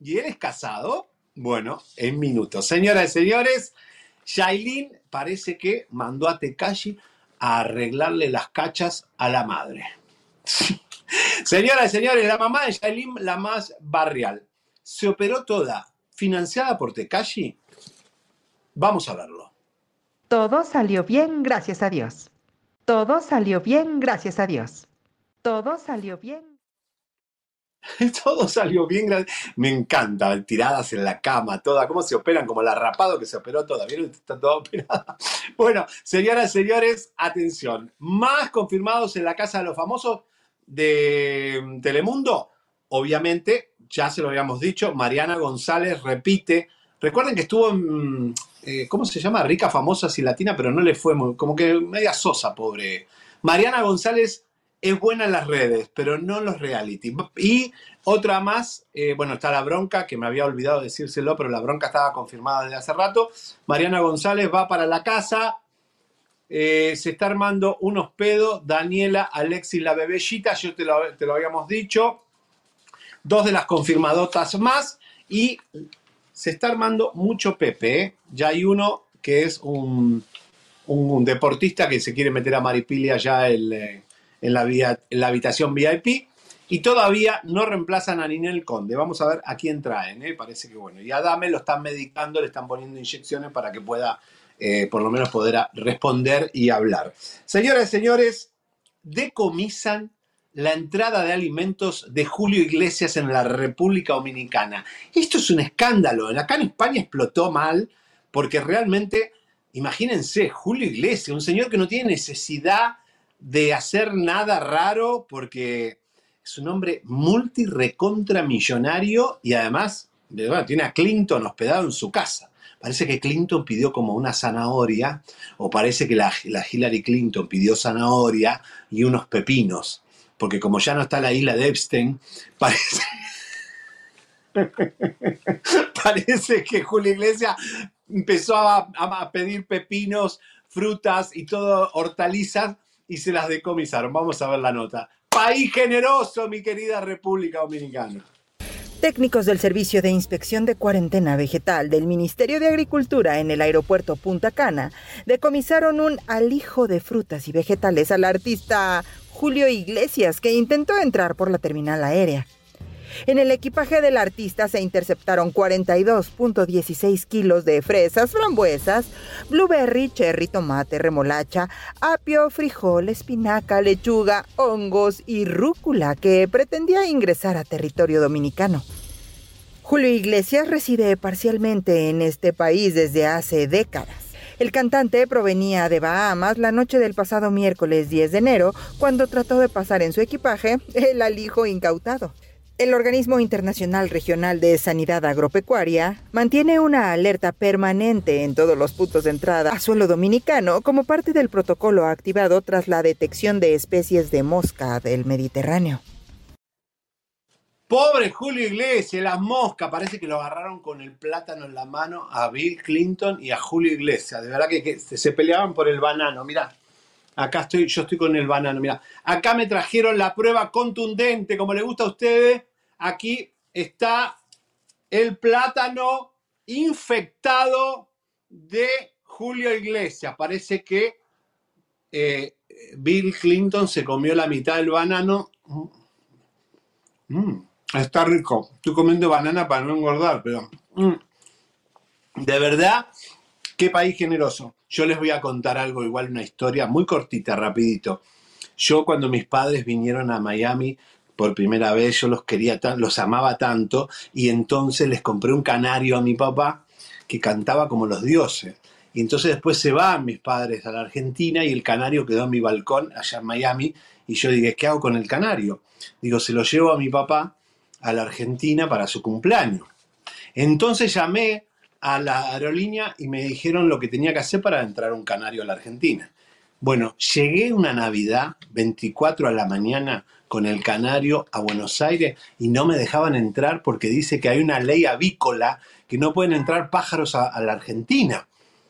¿Y eres casado? Bueno, en minutos. Señoras y señores, Shailin parece que mandó a Tekashi a arreglarle las cachas a la madre. (laughs) Señoras y señores, la mamá de Shailin, la más barrial, se operó toda, financiada por Tekashi. Vamos a verlo. Todo salió bien, gracias a Dios. Todo salió bien, gracias a Dios. Todo salió bien. (laughs) Todo salió bien. Me encanta, tiradas en la cama, todas, cómo se operan, como la rapado que se operó toda. ¿Vieron? (laughs) Está toda operada. (laughs) Bueno, señoras y señores, atención. Más confirmados en la Casa de los Famosos de mm, Telemundo. Obviamente, ya se lo habíamos dicho, Mariana González repite. Recuerden que estuvo en, eh, ¿cómo se llama? Rica, famosa, y latina, pero no le fue como que media sosa, pobre. Mariana González es buena en las redes, pero no en los reality. Y otra más, eh, bueno, está la bronca, que me había olvidado decírselo, pero la bronca estaba confirmada desde hace rato. Mariana González va para la casa, eh, se está armando unos pedos. Daniela, Alexis, la bebellita, yo te lo, te lo habíamos dicho. Dos de las confirmadotas más. Y se está armando mucho Pepe. ¿eh? Ya hay uno que es un, un, deportista que se quiere meter a Maripilia ya en, en, la, habitación VIP. Y todavía no reemplazan a Ninel Conde. Vamos a ver a quién traen. ¿eh? Parece que bueno. Y a Dame lo están medicando, le están poniendo inyecciones para que pueda eh, por lo menos poder responder y hablar. Señoras y señores, decomisan la entrada de alimentos de Julio Iglesias en la República Dominicana. Esto es un escándalo. Acá en España explotó mal porque realmente, imagínense, Julio Iglesias, un señor que no tiene necesidad de hacer nada raro porque es un hombre multirecontramillonario y además tiene a Clinton hospedado en su casa. Parece que Clinton pidió como una zanahoria, o parece que la, Hillary Clinton pidió zanahoria y unos pepinos, porque como ya no está la isla de Epstein, (laughs) parece, parece que Julio Iglesias empezó a, a, pedir pepinos, frutas y todo, hortalizas, y se las decomisaron. Vamos a ver la nota. País generoso, mi querida República Dominicana. Técnicos del Servicio de Inspección de Cuarentena Vegetal del Ministerio de Agricultura en el aeropuerto Punta Cana decomisaron un alijo de frutas y vegetales al artista Julio Iglesias que intentó entrar por la terminal aérea. En el equipaje del artista se interceptaron 42.16 kilos de fresas, frambuesas, blueberry, cherry, tomate, remolacha, apio, frijol, espinaca, lechuga, hongos y rúcula que pretendía ingresar a territorio dominicano. Julio Iglesias reside parcialmente en este país desde hace décadas. El cantante provenía de Bahamas la noche del pasado miércoles 10 de enero, cuando trató de pasar en su equipaje el alijo incautado. El Organismo Internacional Regional de Sanidad Agropecuaria mantiene una alerta permanente en todos los puntos de entrada a suelo dominicano como parte del protocolo activado tras la detección de especies de mosca del Mediterráneo. Pobre Julio Iglesias, las moscas, parece que lo agarraron con el plátano en la mano a Bill Clinton y a Julio Iglesias. De verdad que, se peleaban por el banano, mira. Acá estoy, yo estoy con el banano, mira. Acá me trajeron la prueba contundente, como le gusta a ustedes, Aquí está el plátano infectado de Julio Iglesias. Parece que eh, Bill Clinton se comió la mitad del banano. Mm, está rico. Estoy comiendo banana para no engordar, pero... Mm, de verdad, qué país generoso. Yo les voy a contar algo, igual una historia muy cortita, rapidito. Yo cuando mis padres vinieron a Miami por primera vez, yo los quería, los amaba tanto, y entonces les compré un canario a mi papá que cantaba como los dioses. Y entonces después se van mis padres a la Argentina y el canario quedó en mi balcón allá en Miami. Y yo dije, ¿qué hago con el canario? Digo, se lo llevo a mi papá a la Argentina para su cumpleaños. Entonces llamé a la aerolínea y me dijeron lo que tenía que hacer para entrar un canario a la Argentina. Bueno, llegué una Navidad, 24 a la mañana, con el canario a Buenos Aires y no me dejaban entrar porque dice que hay una ley avícola que no pueden entrar pájaros a, la Argentina.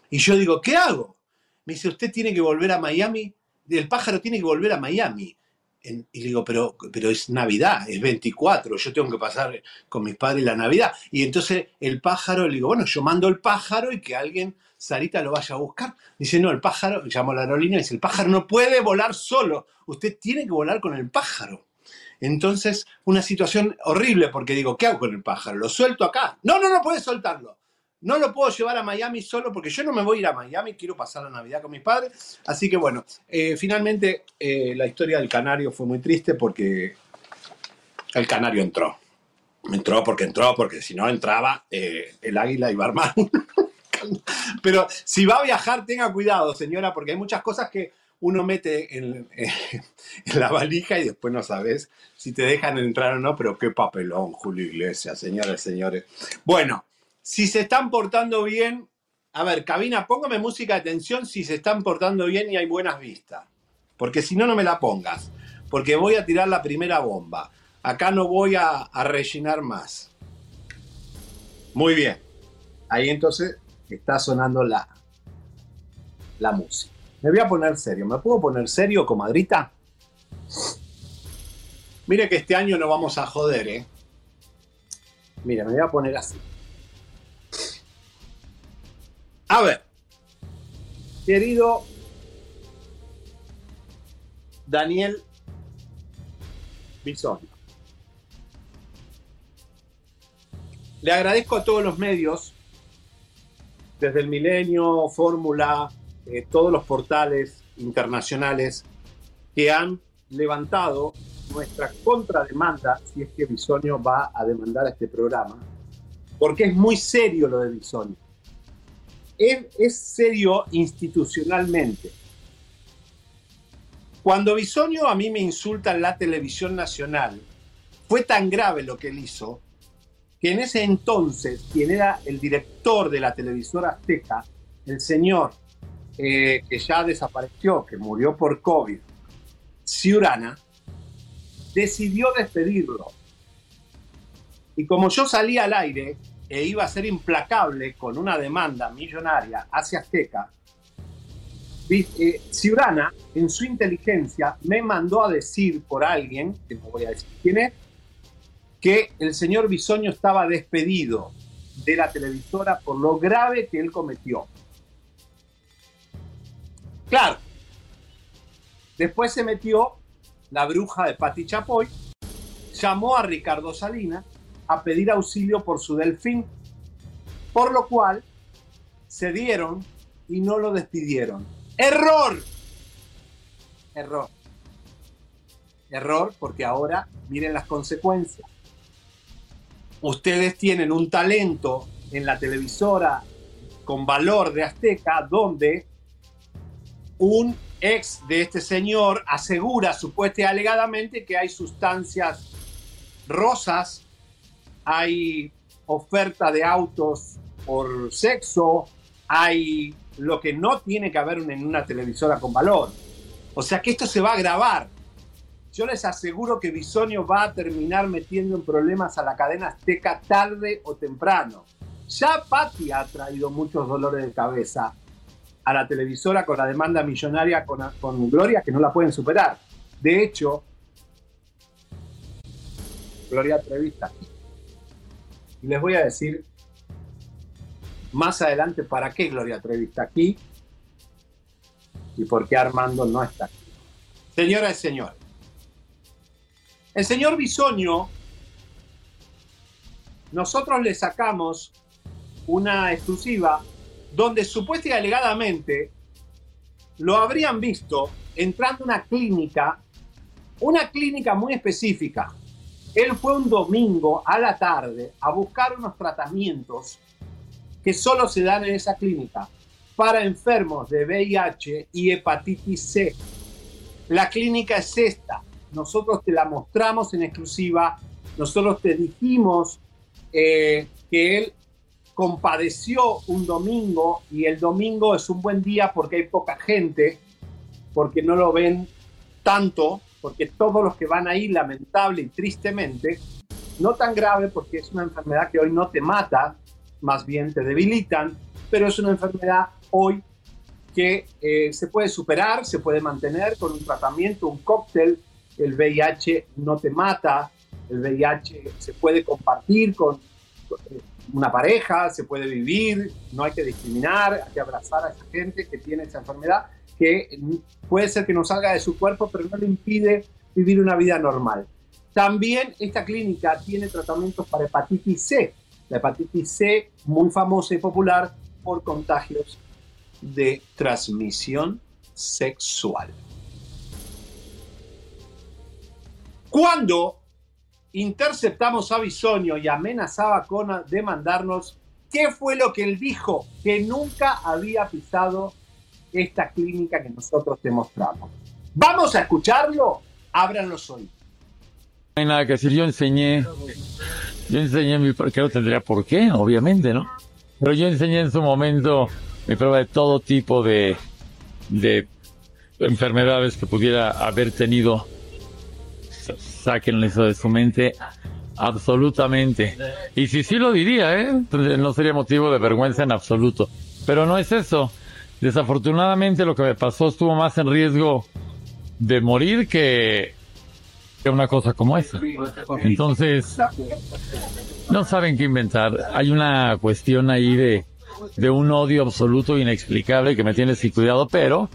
Y yo digo, ¿qué hago? Me dice, usted tiene que volver a Miami, el pájaro tiene que volver a Miami. y le digo, pero, pero es Navidad, es 24, yo tengo que pasar con mis padres la Navidad. Y entonces el pájaro, le digo, bueno, yo mando el pájaro y que alguien Sarita lo vaya a buscar. Dice, no, el pájaro, llamó a la aerolínea dice, el pájaro no puede volar solo, usted tiene que volar con el pájaro. Entonces, una situación horrible porque digo, ¿qué hago con el pájaro? ¿Lo suelto acá? No, no, no puede soltarlo. No lo puedo llevar a Miami solo porque yo no me voy a ir a Miami, quiero pasar la Navidad con mis padres. Así que bueno, eh, finalmente eh, la historia del canario fue muy triste porque El canario entró. Entró porque entró, porque si no entraba, eh, el águila iba a (laughs) Pero si va a viajar, tenga cuidado, señora, porque hay muchas cosas que uno mete en, (laughs) en, la valija y después no sabes si te dejan entrar o no, pero qué papelón, Julio Iglesias, señores, señores. Bueno, si se están portando bien, a ver, cabina, póngame música de atención si se están portando bien y hay buenas vistas. Porque si no, no me la pongas. Porque voy a tirar la primera bomba. Acá no voy a, a rellenar más. Muy bien. Ahí entonces está sonando la, la música. Me voy a poner serio. ¿Me puedo poner serio, comadrita? Mire que este año no vamos a joder, ¿eh? Mira, me voy a poner así. A ver, querido Daniel Bisonio, le agradezco a todos los medios, desde el Milenio, Fórmula, eh, todos los portales internacionales que han levantado nuestra contrademanda si es que Bisonio va a demandar a este programa, porque es muy serio lo de Bisonio es, serio institucionalmente. Cuando Bisonio a mí me insulta en la televisión nacional, fue tan grave lo que él hizo que en ese entonces, quien era el director de la televisora azteca, el señor eh, que ya desapareció, que murió por COVID, Ciurana, decidió despedirlo. Y como yo salí al aire, e iba a ser implacable con una demanda millonaria hacia Azteca, eh, Ciurana, en su inteligencia, me mandó a decir por alguien, que no voy a decir quién es, que el señor Bisoño estaba despedido de la televisora por lo grave que él cometió. Claro, después se metió la bruja de Pati Chapoy, llamó a Ricardo Salinas a pedir auxilio por su delfín, por lo cual se dieron y no lo despidieron. Error. Error. Error porque ahora miren las consecuencias. Ustedes tienen un talento en la televisora con valor de Azteca donde un ex de este señor asegura supuestamente alegadamente que hay sustancias rosas hay oferta de autos por sexo, hay lo que no tiene que haber en una televisora con valor. O sea que esto se va a grabar. Yo les aseguro que Bisonio va a terminar metiendo en problemas a la cadena azteca tarde o temprano. Ya Patti ha traído muchos dolores de cabeza a la televisora con la demanda millonaria con, Gloria que no la pueden superar. De hecho, Gloria Trevista y les voy a decir más adelante para qué Gloria Trevi está aquí y por qué Armando no está aquí. Señoras y señores, el señor Bisoño, nosotros le sacamos una exclusiva donde supuestamente y alegadamente lo habrían visto entrando a una clínica, una clínica muy específica, él fue un domingo a la tarde a buscar unos tratamientos que solo se dan en esa clínica para enfermos de VIH y hepatitis C. La clínica es esta. Nosotros te la mostramos en exclusiva. Nosotros te dijimos eh, que él compadeció un domingo y el domingo es un buen día porque hay poca gente, porque no lo ven tanto porque todos los que van ahí, lamentable y tristemente, no tan grave porque es una enfermedad que hoy no te mata, más bien te debilitan, pero es una enfermedad hoy que eh, se puede superar, se puede mantener con un tratamiento, un cóctel. El VIH no te mata, el VIH se puede compartir con eh, una pareja, se puede vivir, no hay que discriminar, hay que abrazar a esa gente que tiene esa enfermedad que puede ser que no salga de su cuerpo, pero no le impide vivir una vida normal. También esta clínica tiene tratamientos para hepatitis C, la hepatitis C muy famosa y popular por contagios de transmisión sexual. Cuando interceptamos a Bisonio y amenazaba con demandarnos, ¿qué fue lo que él dijo? Que nunca había pisado esta clínica que nosotros te mostramos. Vamos a escucharlo. Abran los oídos. No hay nada que decir. Yo enseñé, yo enseñé mi, que no tendría por qué, obviamente, ¿no? Pero yo enseñé en su momento mi prueba de todo tipo de, de enfermedades que pudiera haber tenido. Sáquenle eso de su mente. Absolutamente. Y si sí lo diría, ¿eh? No sería motivo de vergüenza en absoluto. Pero no es eso. Desafortunadamente lo que me pasó estuvo más en riesgo de morir que, que una cosa como esa. Entonces, no saben qué inventar. Hay una cuestión ahí de, de un odio absoluto inexplicable que me tiene sin cuidado, pero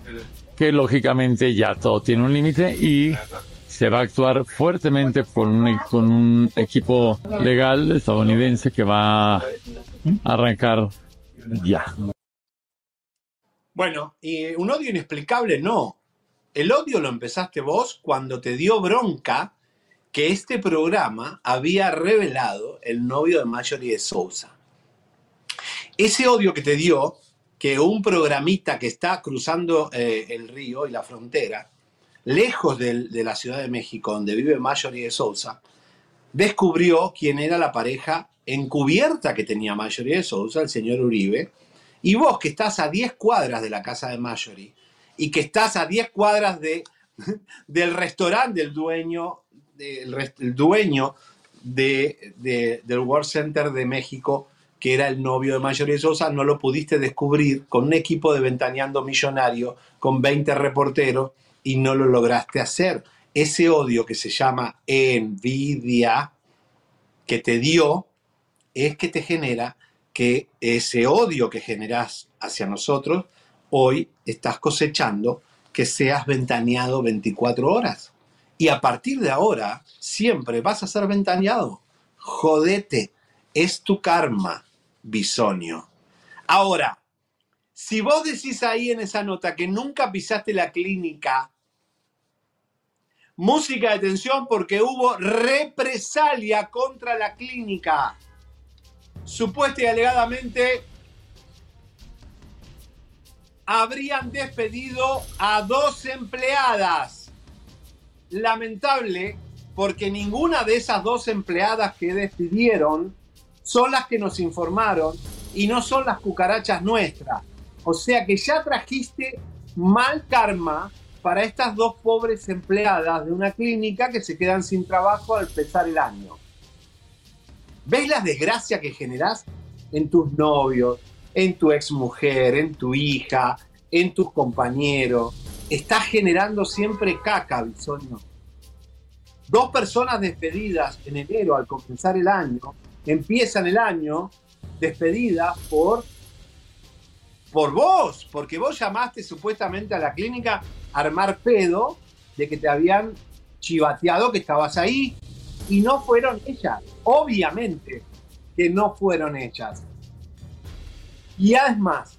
que lógicamente ya todo tiene un límite y se va a actuar fuertemente con un, equipo legal estadounidense que va a arrancar ya. Bueno, y un odio inexplicable no. El odio lo empezaste vos cuando te dio bronca que este programa había revelado el novio de Marjorie de Sousa. Ese odio que te dio, que un programita que está cruzando eh, el río y la frontera, lejos del- de, la Ciudad de México, donde vive Marjorie de Sousa, descubrió quién era la pareja encubierta que tenía Marjorie de Sousa, el señor Uribe, y vos que estás a 10 cuadras de la casa de Marjorie y que estás a 10 cuadras de, (laughs) del restaurante del dueño, del el dueño de, de- del World Center de México, que era el novio de Marjorie de Sousa, no lo pudiste descubrir con un equipo de ventaneando millonario, con 20 reporteros, y no lo lograste hacer. Ese odio que se llama envidia que te dio es que te genera que ese odio que generas hacia nosotros, hoy estás cosechando que seas ventaneado 24 horas. Y a partir de ahora, siempre vas a ser ventaneado. Jodete, es tu karma, bisonio. Ahora, si vos decís ahí en esa nota que nunca pisaste la clínica, música de tensión porque hubo represalia contra la clínica. Supuesta y alegadamente habrían despedido a dos empleadas. Lamentable porque ninguna de esas dos empleadas que despidieron son las que nos informaron y no son las cucarachas nuestras. O sea que ya trajiste mal karma para estas dos pobres empleadas de una clínica que se quedan sin trabajo al empezar el año. ¿Ves la desgracia que generás en tus novios, en tu exmujer, en tu hija, en tus compañeros? Estás generando siempre caca, Bisonio. Dos personas despedidas en enero al comenzar el año, empiezan el año despedidas por por vos, porque vos llamaste supuestamente a la clínica armar pedo de que te habían chivateado que estabas ahí y no fueron ellas. Obviamente que no fueron ellas. Y además,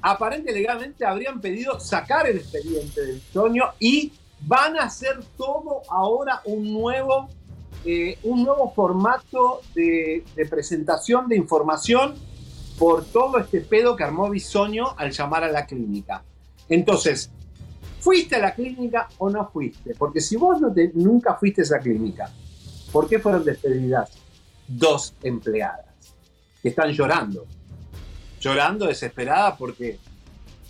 aparente legalmente habrían pedido sacar el expediente del Antonio y van a hacer todo ahora un nuevo, eh, un nuevo formato de, de presentación de información por todo este pedo que armó Bisoño al llamar a la clínica. Entonces, ¿fuiste a la clínica o no fuiste? Porque si vos no te- nunca fuiste a esa clínica, ¿por qué fueron despedidas dos empleadas que están llorando? Llorando desesperada porque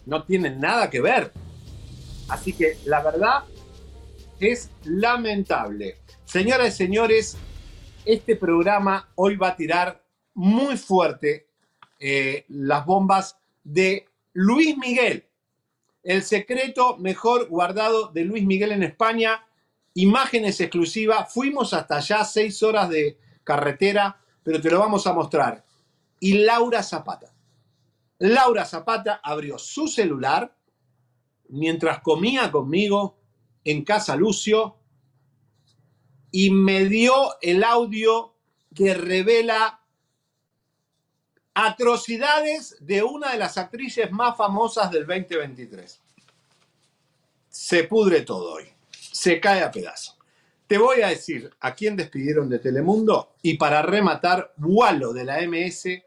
no tienen nada que ver. Así que la verdad es lamentable. Señoras y señores, este programa hoy va a tirar muy fuerte eh, las bombas de Luis Miguel. El secreto mejor guardado de Luis Miguel en España. Imágenes exclusivas. Fuimos hasta allá, seis horas de carretera, pero te lo vamos a mostrar. Y Laura Zapata. Laura Zapata abrió su celular mientras comía conmigo en Casa Lucio y me dio el audio que revela atrocidades de una de las actrices más famosas del 2023. Se pudre todo hoy. Se cae a pedazos. Te voy a decir a quién despidieron de Telemundo y para rematar, Walo de la MS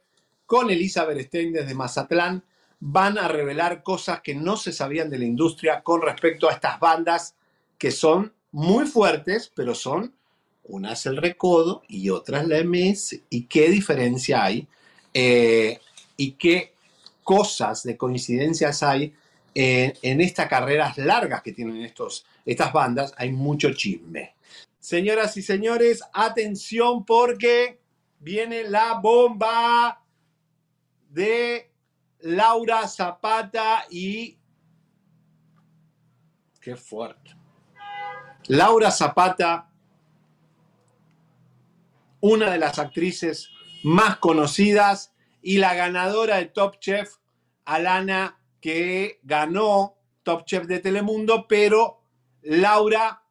con Elizabeth Stein desde Mazatlán van a revelar cosas que no se sabían de la industria con respecto a estas bandas que son muy fuertes, pero son una es el Recodo y otra es la MS. ¿Y qué diferencia hay? Eh, ¿Y qué cosas de coincidencias hay en, en estas carreras largas que tienen estos, estas bandas? Hay mucho chisme. Señoras y señores, atención porque viene la bomba de Laura Zapata y... Qué fuerte. Laura Zapata, una de las actrices más conocidas y la ganadora de Top Chef, Alana, que ganó Top Chef de Telemundo, pero Laura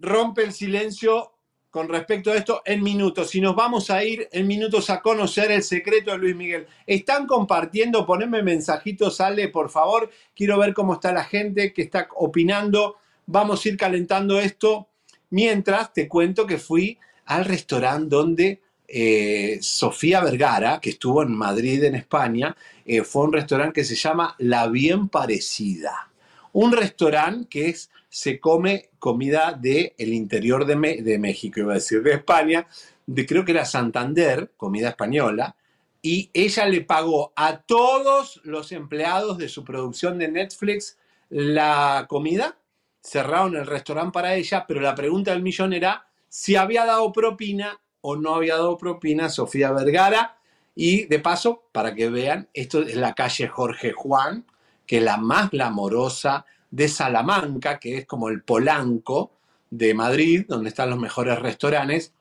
rompe el silencio con respecto a esto en minutos. Y nos vamos a ir en minutos a conocer el secreto de Luis Miguel. Están compartiendo, poneme mensajitos, sale, por favor. Quiero ver cómo está la gente que está opinando. Vamos a ir calentando esto. Mientras te cuento que fui al restaurante donde eh, Sofía Vergara, que estuvo en Madrid, en España, eh, fue un restaurante que se llama La Bien Parecida. Un restaurante que se come comida del el interior de México, iba a decir, de España, de creo que era Santander, comida española, y ella le pagó a todos los empleados de su producción de Netflix la comida, cerraron el restaurante para ella, pero la pregunta del millón era si había dado propina o no había dado propina Sofía Vergara. Y de paso, para que vean, esto es la calle Jorge Juan, que es la más glamorosa de Salamanca, que es como el Polanco de Madrid, donde están los mejores restaurantes.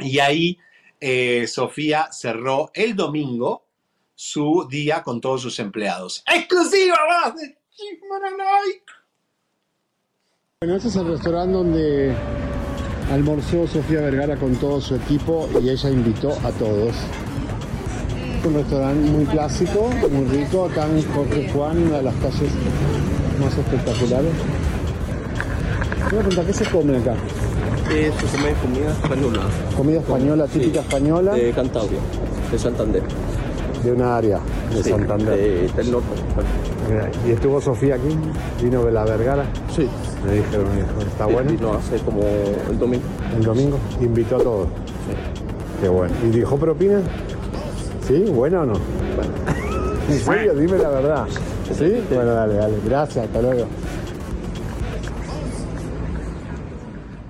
Y ahí eh, Sofía cerró el domingo su día con todos sus empleados. ¡Exclusiva de! Bueno, este es el restaurante donde almorzó Sofía Vergara con todo su equipo y ella invitó a todos. Un restaurante muy clásico, muy rico, acá en Jorge Juan, una de las calles más espectaculares. Voy a preguntar, ¿qué se come acá? Eso se llama comida española. Comida española, típica española. De Cantabria, de Santander. De una área de Sí, Santander. de- del norte. Mira, ¿Y estuvo Sofía aquí? ¿Vino de la Vergara? Sí. Me dijeron, ¿está Sí, bueno? Vino hace como el domingo. El domingo invitó a todos. Qué bueno. ¿Y dijo propina? ¿Sí? ¿Buena o no? ¿En serio? Dime la verdad. ¿Sí? Bueno, dale, dale. Gracias, hasta luego.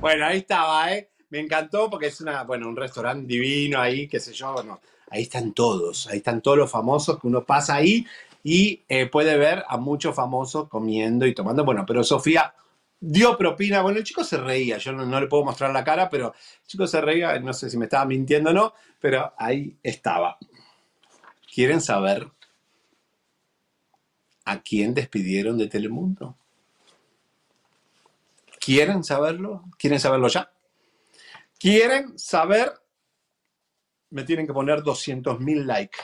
Bueno, ahí estaba, ¿eh? Me encantó porque es una, bueno, un restaurante divino ahí, qué sé yo, bueno, ahí están todos, ahí están todos los famosos que uno pasa ahí y eh, puede ver a muchos famosos comiendo y tomando. Bueno, pero Sofía dio propina, bueno, el chico se reía, yo no, le puedo mostrar la cara, pero el chico se reía, no sé si me estaba mintiendo o no, pero ahí estaba. ¿Quieren saber a quién despidieron de Telemundo? ¿Quieren saberlo? ¿Quieren saberlo ya? ¿Quieren saber? Me tienen que poner 200 mil likes.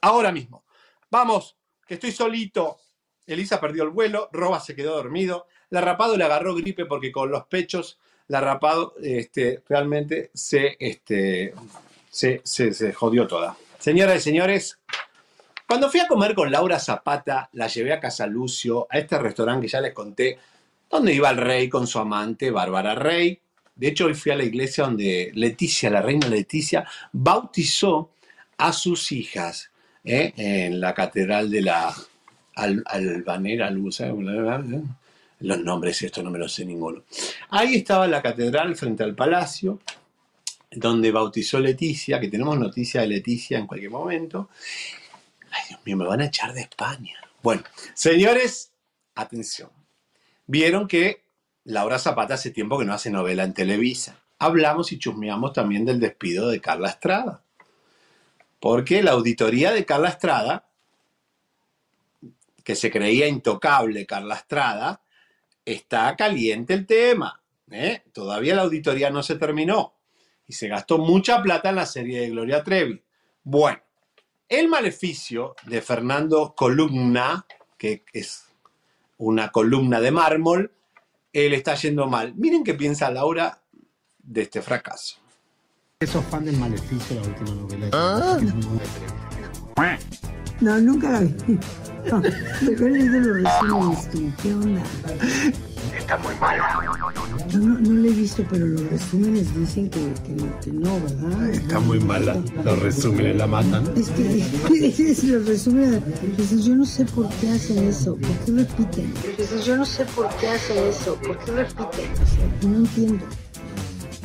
Ahora mismo. Vamos, que estoy solito. Elisa perdió el vuelo, Roba se quedó dormido, la rapado le agarró gripe porque con los pechos la rapado este, realmente se, este, se, se, jodió toda. Señoras y señores, cuando fui a comer con Laura Zapata, la llevé a Casa Lucio, a este restaurante que ya les conté, donde iba el rey con su amante, Bárbara Rey. De hecho, hoy fui a la iglesia donde Leticia, la reina Leticia, bautizó a sus hijas ¿eh? en la catedral de la Al- Albanera, Luz. Los nombres, esto no me los sé ninguno. Ahí estaba la catedral frente al palacio, donde bautizó Leticia, que tenemos noticia de Leticia en cualquier momento. Ay, Dios mío, me van a echar de España. Bueno, señores, atención. Vieron que Laura Zapata hace tiempo que no hace novela en Televisa. Hablamos y chusmeamos también del despido de Carla Estrada. Porque la auditoría de Carla Estrada, que se creía intocable Carla Estrada, está caliente el tema. ¿eh? Todavía la auditoría no se terminó. Y se gastó mucha plata en la serie de Gloria Trevi. Bueno, el maleficio de Fernando Columna, que es una columna de mármol, le está yendo mal. Miren qué piensa Laura de este fracaso. ¿Sos fan del maleficio, la última novela? Ah. No, nunca la vi. (laughs) No, pero he leído los resúmenes. tú, ¿Qué onda? Está muy mala. No, no, no la he visto, pero los resúmenes dicen que, que- que no, ¿verdad? Está muy mala. Los resúmenes la matan. Es que (laughs) si los resúmenes, dices, yo no sé por qué hacen eso, por qué repiten. Dices, yo no sé por qué hacen eso, por qué repiten. O sea, no entiendo.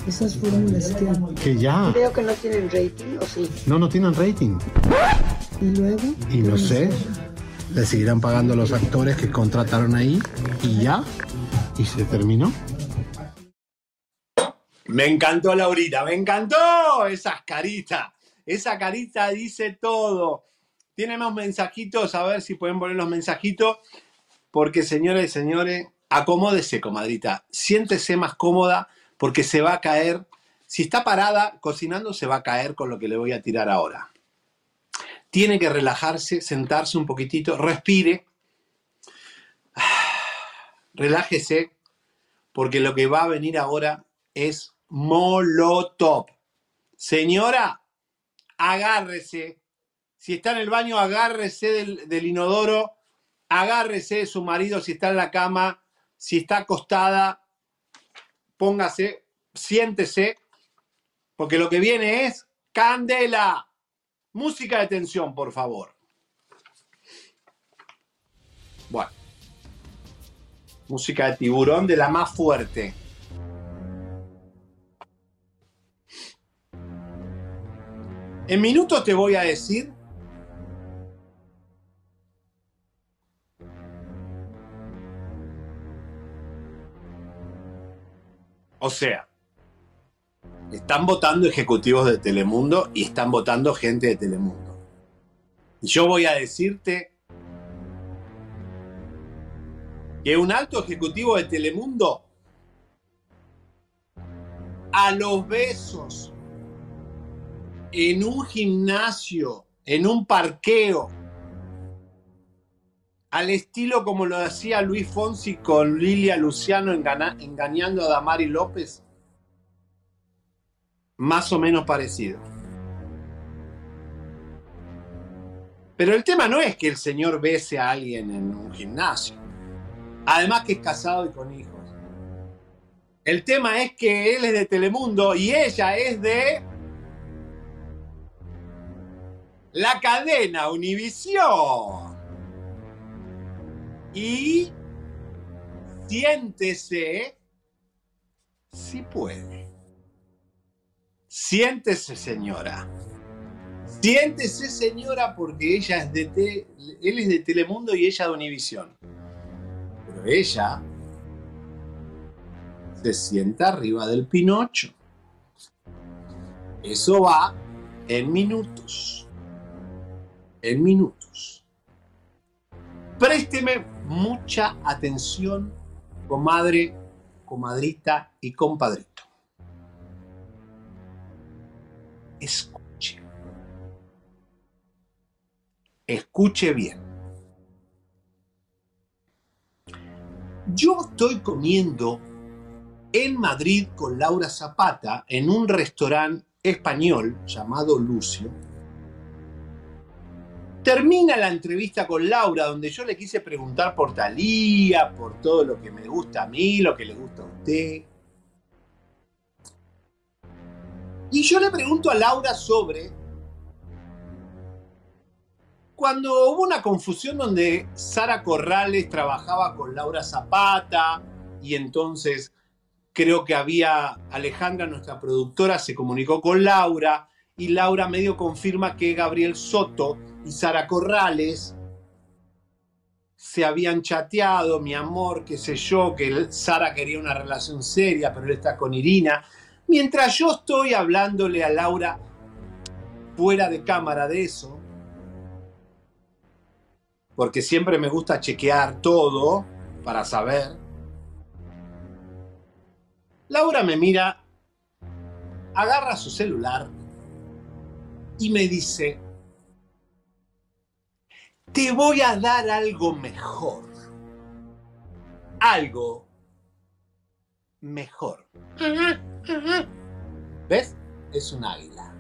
Esas fórmulas que... Que ya. Veo que no tienen rating, ¿o sí? No, no tienen rating. Y luego... Y no sé. Le seguirán pagando a los actores que contrataron ahí y ya. Y se terminó. Me encantó Laurita, me encantó esas caritas. Esa carita dice todo. Tiene más mensajitos, a ver si pueden poner los mensajitos. Porque, señoras y señores, acomódese, comadrita. Siéntese más cómoda porque se va a caer. Si está parada cocinando, se va a caer con lo que le voy a tirar ahora. Tiene que relajarse, sentarse un poquitito, respire. (sighs) Relájese, porque lo que va a venir ahora es molotov. Señora, agárrese. Si está en el baño, agárrese del, inodoro, agárrese de su marido si está en la cama, si está acostada, póngase, siéntese, porque lo que viene es candela. Música de tensión, por favor. Bueno. Música de tiburón de la más fuerte. En minutos te voy a decir O sea, están votando ejecutivos de Telemundo y están votando gente de Telemundo. Y yo voy a decirte que un alto ejecutivo de Telemundo a los besos en un gimnasio, en un parqueo, al estilo como lo hacía Luis Fonsi con Lilia Luciano engañando a Damari López, más o menos parecido. Pero el tema no es que el señor bese a alguien en un gimnasio, además que es casado y con hijos. El tema es que él es de Telemundo y ella es de la cadena Univisión. Y siéntese si puede. Siéntese, señora. Siéntese, señora, porque ella es de te- él es de Telemundo y ella de Univisión. Pero ella se sienta arriba del Pinocho. Eso va en minutos. En minutos. Présteme mucha atención, comadre, comadrita y compadrito. Escuche. Escuche bien. Yo estoy comiendo en Madrid con Laura Zapata en un restaurante español llamado Lucio. Termina la entrevista con Laura donde yo le quise preguntar por Talía, por todo lo que me gusta a mí, lo que le gusta a usted. Y yo le pregunto a Laura sobre cuando hubo una confusión donde Sara Corrales trabajaba con Laura Zapata y entonces creo que había Alejandra, nuestra productora, se comunicó con Laura y Laura medio confirma que Gabriel Soto y Sara Corrales se habían chateado, mi amor, qué sé yo, que Sara quería una relación seria, pero él está con Irina. Mientras yo estoy hablándole a Laura fuera de cámara de eso, porque siempre me gusta chequear todo para saber. Laura me mira, agarra su celular y me dice, te voy a dar algo mejor. Algo mejor. ¿Ves? Es un águila.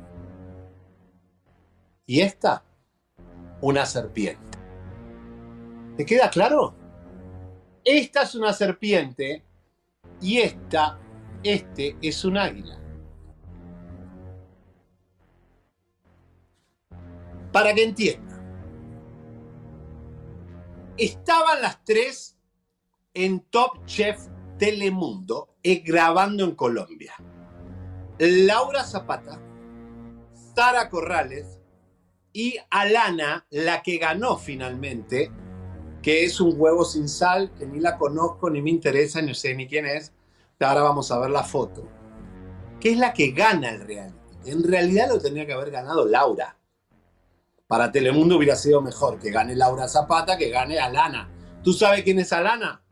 Y esta, una serpiente. ¿Te queda claro? Esta es una serpiente y esta, este es un águila. Para que entiendan. Estaban las tres en Top Chef Telemundo eh, grabando en Colombia. Laura Zapata, Sara Corrales y Alana, la que ganó finalmente, que es un huevo sin sal, que ni la conozco, ni me interesa, ni sé ni quién es. Ahora vamos a ver la foto. Que es la que gana el reality. En realidad lo tenía que haber ganado Laura. Para Telemundo hubiera sido mejor que gane Laura Zapata que gane Alana. ¿Tú sabes quién es Alana?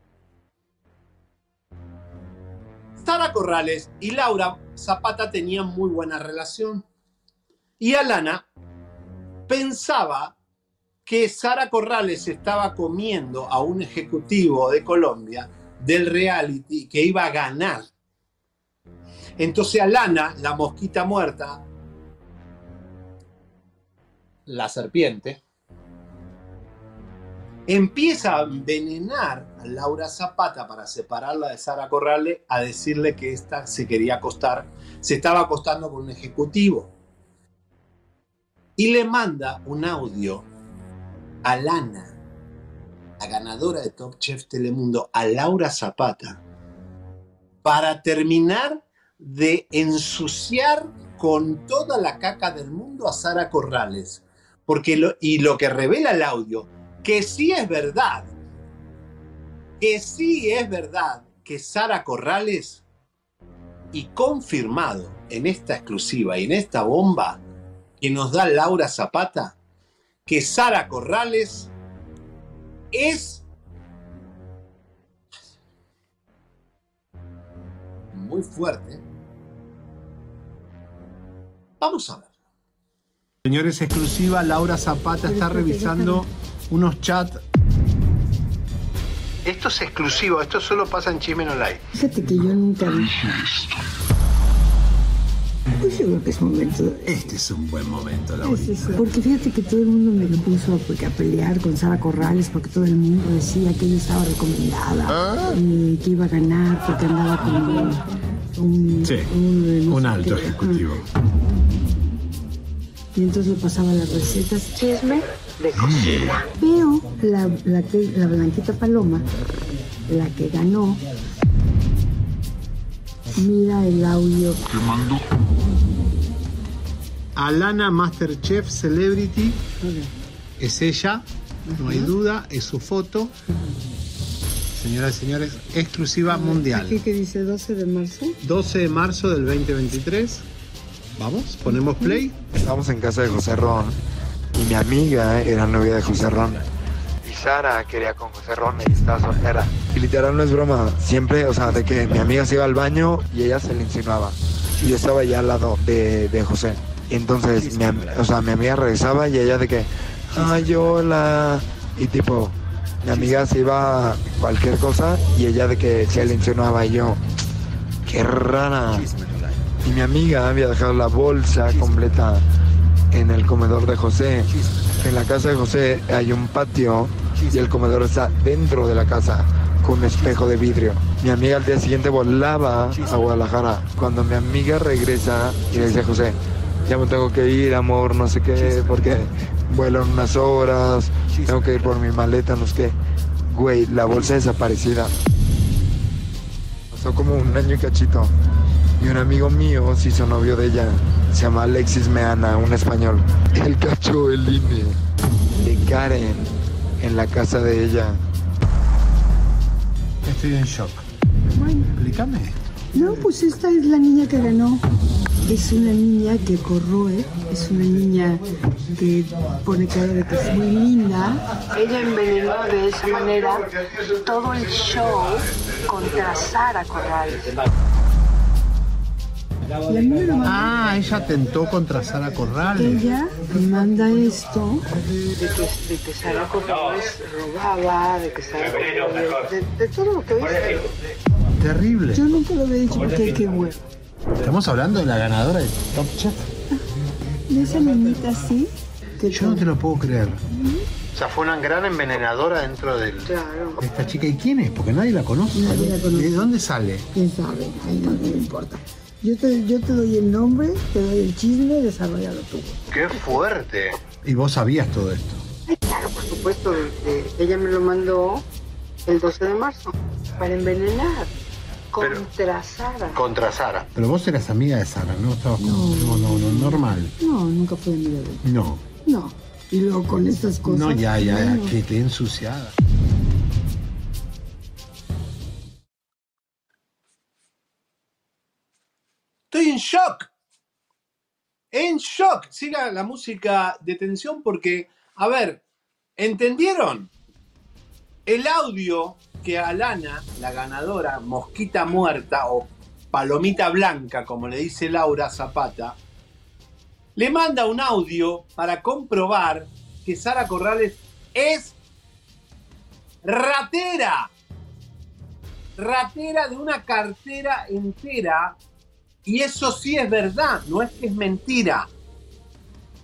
Sara Corrales y Laura Zapata tenían muy buena relación. Y Alana pensaba que Sara Corrales estaba comiendo a un ejecutivo de Colombia del reality que iba a ganar. Entonces Alana, la mosquita muerta, la serpiente, empieza a envenenar a Laura Zapata para separarla de Sara Corrales, a decirle que esta se quería acostar, se estaba acostando con un ejecutivo. Y le manda un audio a Lana, la ganadora de Top Chef Telemundo, a Laura Zapata, para terminar de ensuciar con toda la caca del mundo a Sara Corrales. Porque y lo que revela el audio, que sí es verdad, que sí es verdad que Sara Corrales, y confirmado en esta exclusiva y en esta bomba que nos da Laura Zapata, que Sara Corrales es muy fuerte. Vamos a ver. Señores, exclusiva, Laura Zapata está revisando unos chats. Esto es exclusivo, esto solo pasa en Chismen Online. Fíjate que yo nunca vi. Pues yo creo que es momento. Este es un buen momento, Sí, sí, Porque fíjate que todo el mundo me lo puso porque a pelear con Sara Corrales porque todo el mundo decía que ella estaba recomendada y que iba a ganar porque andaba con un, un, Sí, un- un no sé alto ejecutivo. Y entonces le pasaba las recetas chisme de cocina. Pero la, la, que- la Blanquita Paloma, la que ganó, mira el audio. Alana Masterchef Celebrity es ella, no hay duda, es su foto. Señoras y señores, exclusiva mundial. Aquí que dice 12 de marzo. 12 de marzo del 2023. Vamos, ponemos play. Estábamos en casa de José Ron y mi amiga era novia de José Ron. Y Sara quería con José Ron y estaba soltera. Y literal no es broma, siempre, o sea, de que mi amiga se iba al baño y ella se le insinuaba. Y yo estaba ya al lado de, de José. Entonces, mi, o sea, mi amiga regresaba y ella de que, ay, hola. Y tipo, mi amiga se iba a cualquier cosa y ella de que se le insinuaba y yo, qué rara. Y mi amiga había dejado la bolsa completa en el comedor de José. En la casa de José hay un patio y el comedor está dentro de la casa con un espejo de vidrio. Mi amiga al día siguiente volaba a Guadalajara. Cuando mi amiga regresa y le dice a José, ya me tengo que ir, amor, no sé qué, porque vuelo en unas horas, tengo que ir por mi maleta, no sé qué. Güey, la bolsa desaparecida. Pasó como un año y cachito. Y un amigo mío se hizo novio de ella. Se llama Alexis Meana, un español. Él cachó el INE de Karen en la casa de ella. Estoy en shock. Bueno. Explícame. No, pues esta es la niña que ganó. Es una niña que corroe, es una niña que pone cara de que es muy linda. Ella envenenó de esa manera todo el show contra Sara Corrales. Ah, ella atentó contra Sara Corrales. Ella me manda esto de que, de que Sara Corrales robaba, de que Sara Corrales, de, de todo lo que dice. Terrible. Yo nunca lo había dicho porque qué huevo. Estamos hablando de la ganadora de Top Chef. De esa niñita así. que Yo no te lo puedo creer. O sea, fue una gran envenenadora dentro del, Claro. de esta chica. ¿Y quién es? Porque nadie la conoce. Nadie la conoce. ¿De dónde sale? ¿Quién sabe? Ahí no, no me importa. Yo te, yo te doy el nombre, te doy el chisme, desarrollalo tú. ¡Qué fuerte! Y vos sabías todo esto. Claro, por supuesto. eh, ella me lo mandó el 12 de marzo para envenenar contra Sara. Contra Sara. Pero vos eras amiga de Sara, ¿no? Estabas como... No, no, no, normal. No, nunca fue amiga de él. No. No. Y luego con estas cosas. No, ya, ya, ya, bueno. que te ensuciada. Estoy en shock. En shock. Siga la música de tensión porque, a ver, ¿entendieron? El audio que Alana, la ganadora, mosquita muerta o palomita blanca, como le dice Laura Zapata, le manda un audio para comprobar que Sara Corrales es ratera. Ratera de una cartera entera. Y eso sí es verdad, no es que es mentira.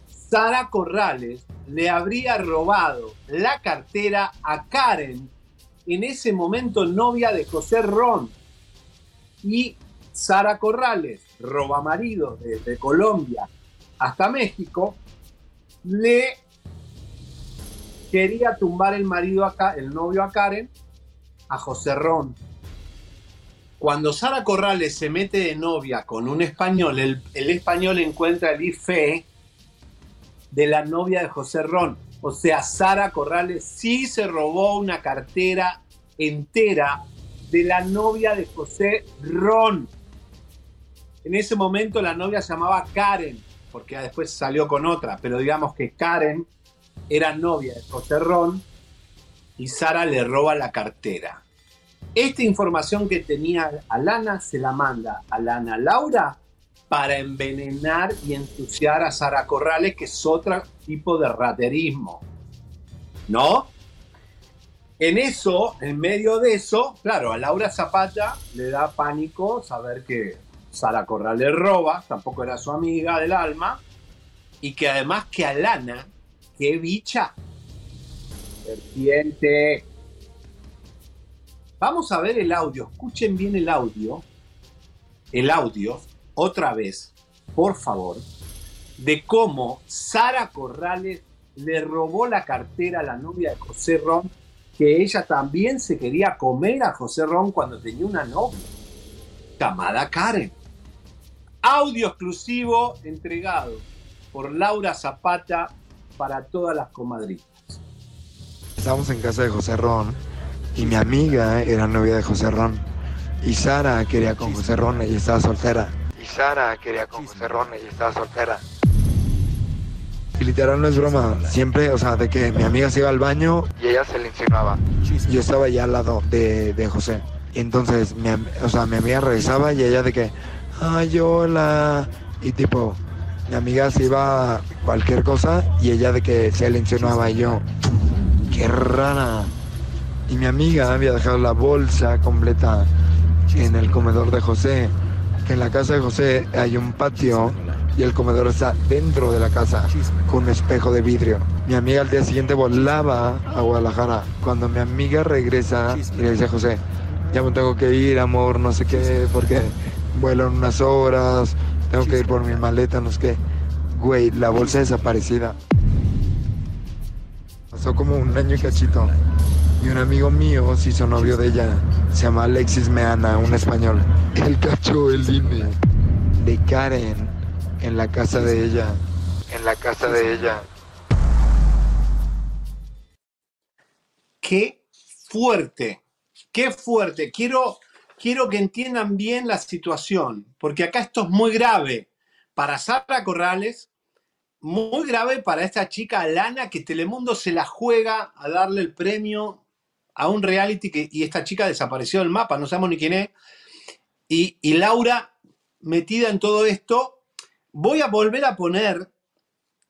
Sara Corrales le habría robado la cartera a Karen, en ese momento novia de José Ron. Y Sara Corrales, roba marido desde Colombia hasta México, le quería tumbar el marido acá, el novio a Karen, a José Ron. Cuando Sara Corrales se mete de novia con un español, el, español encuentra el IFE de la novia de José Ron. O sea, Sara Corrales sí se robó una cartera entera de la novia de José Ron. En ese momento la novia se llamaba Karen, porque después salió con otra, pero digamos que Karen era novia de José Ron y Sara le roba la cartera. Esta información que tenía Alana se la manda a Lana Laura para envenenar y ensuciar a Sara Corrales, que es otro tipo de raterismo. ¿No? En eso, en medio de eso, claro, a Laura Zapata le da pánico saber que Sara Corrales roba, tampoco era su amiga del alma, y que además que Alana, qué bicha, serpiente. Vamos a ver el audio, escuchen bien el audio, el audio, otra vez, por favor, de cómo Sara Corrales le robó la cartera a la novia de José Ron, que ella también se quería comer a José Ron cuando tenía una novia, llamada Karen. Audio exclusivo entregado por Laura Zapata para todas las comadritas. Estábamos en casa de José Ron y mi amiga era novia de José Ron. Y Sara quería con José Ron y estaba soltera. Y Sara quería con José Ron y estaba soltera. Y literal no es broma. Siempre, o sea, de que mi amiga se iba al baño y ella se le insinuaba. Yo estaba ya al lado de, de José. Entonces, mi, o sea, mi amiga revisaba y ella de que, ay, hola. Y tipo, mi amiga se iba a cualquier cosa y ella de que se le insinuaba y yo, qué rara. Y mi amiga había dejado la bolsa completa en el comedor de José. Que en la casa de José hay un patio y el comedor está dentro de la casa con un espejo de vidrio. Mi amiga al día siguiente volaba a Guadalajara. Cuando mi amiga regresa le dice a José, ya me tengo que ir, amor, no sé qué, porque vuelo en unas horas, tengo que ir por mi maleta, no sé qué. Güey, la bolsa desaparecida. Pasó como un año y cachito. Y un amigo mío se hizo novio de ella. Se llama Alexis Meana, un español. Él cachó el INE de Karen en la casa de ella. En la casa de ella. Qué fuerte, qué fuerte. Quiero, quiero que entiendan bien la situación, porque acá esto es muy grave para Sara Corrales, muy grave para esta chica Lana que Telemundo se la juega a darle el premio a un reality que, y esta chica desapareció del mapa, no sabemos ni quién es. Y, y Laura, metida en todo esto, voy a volver a poner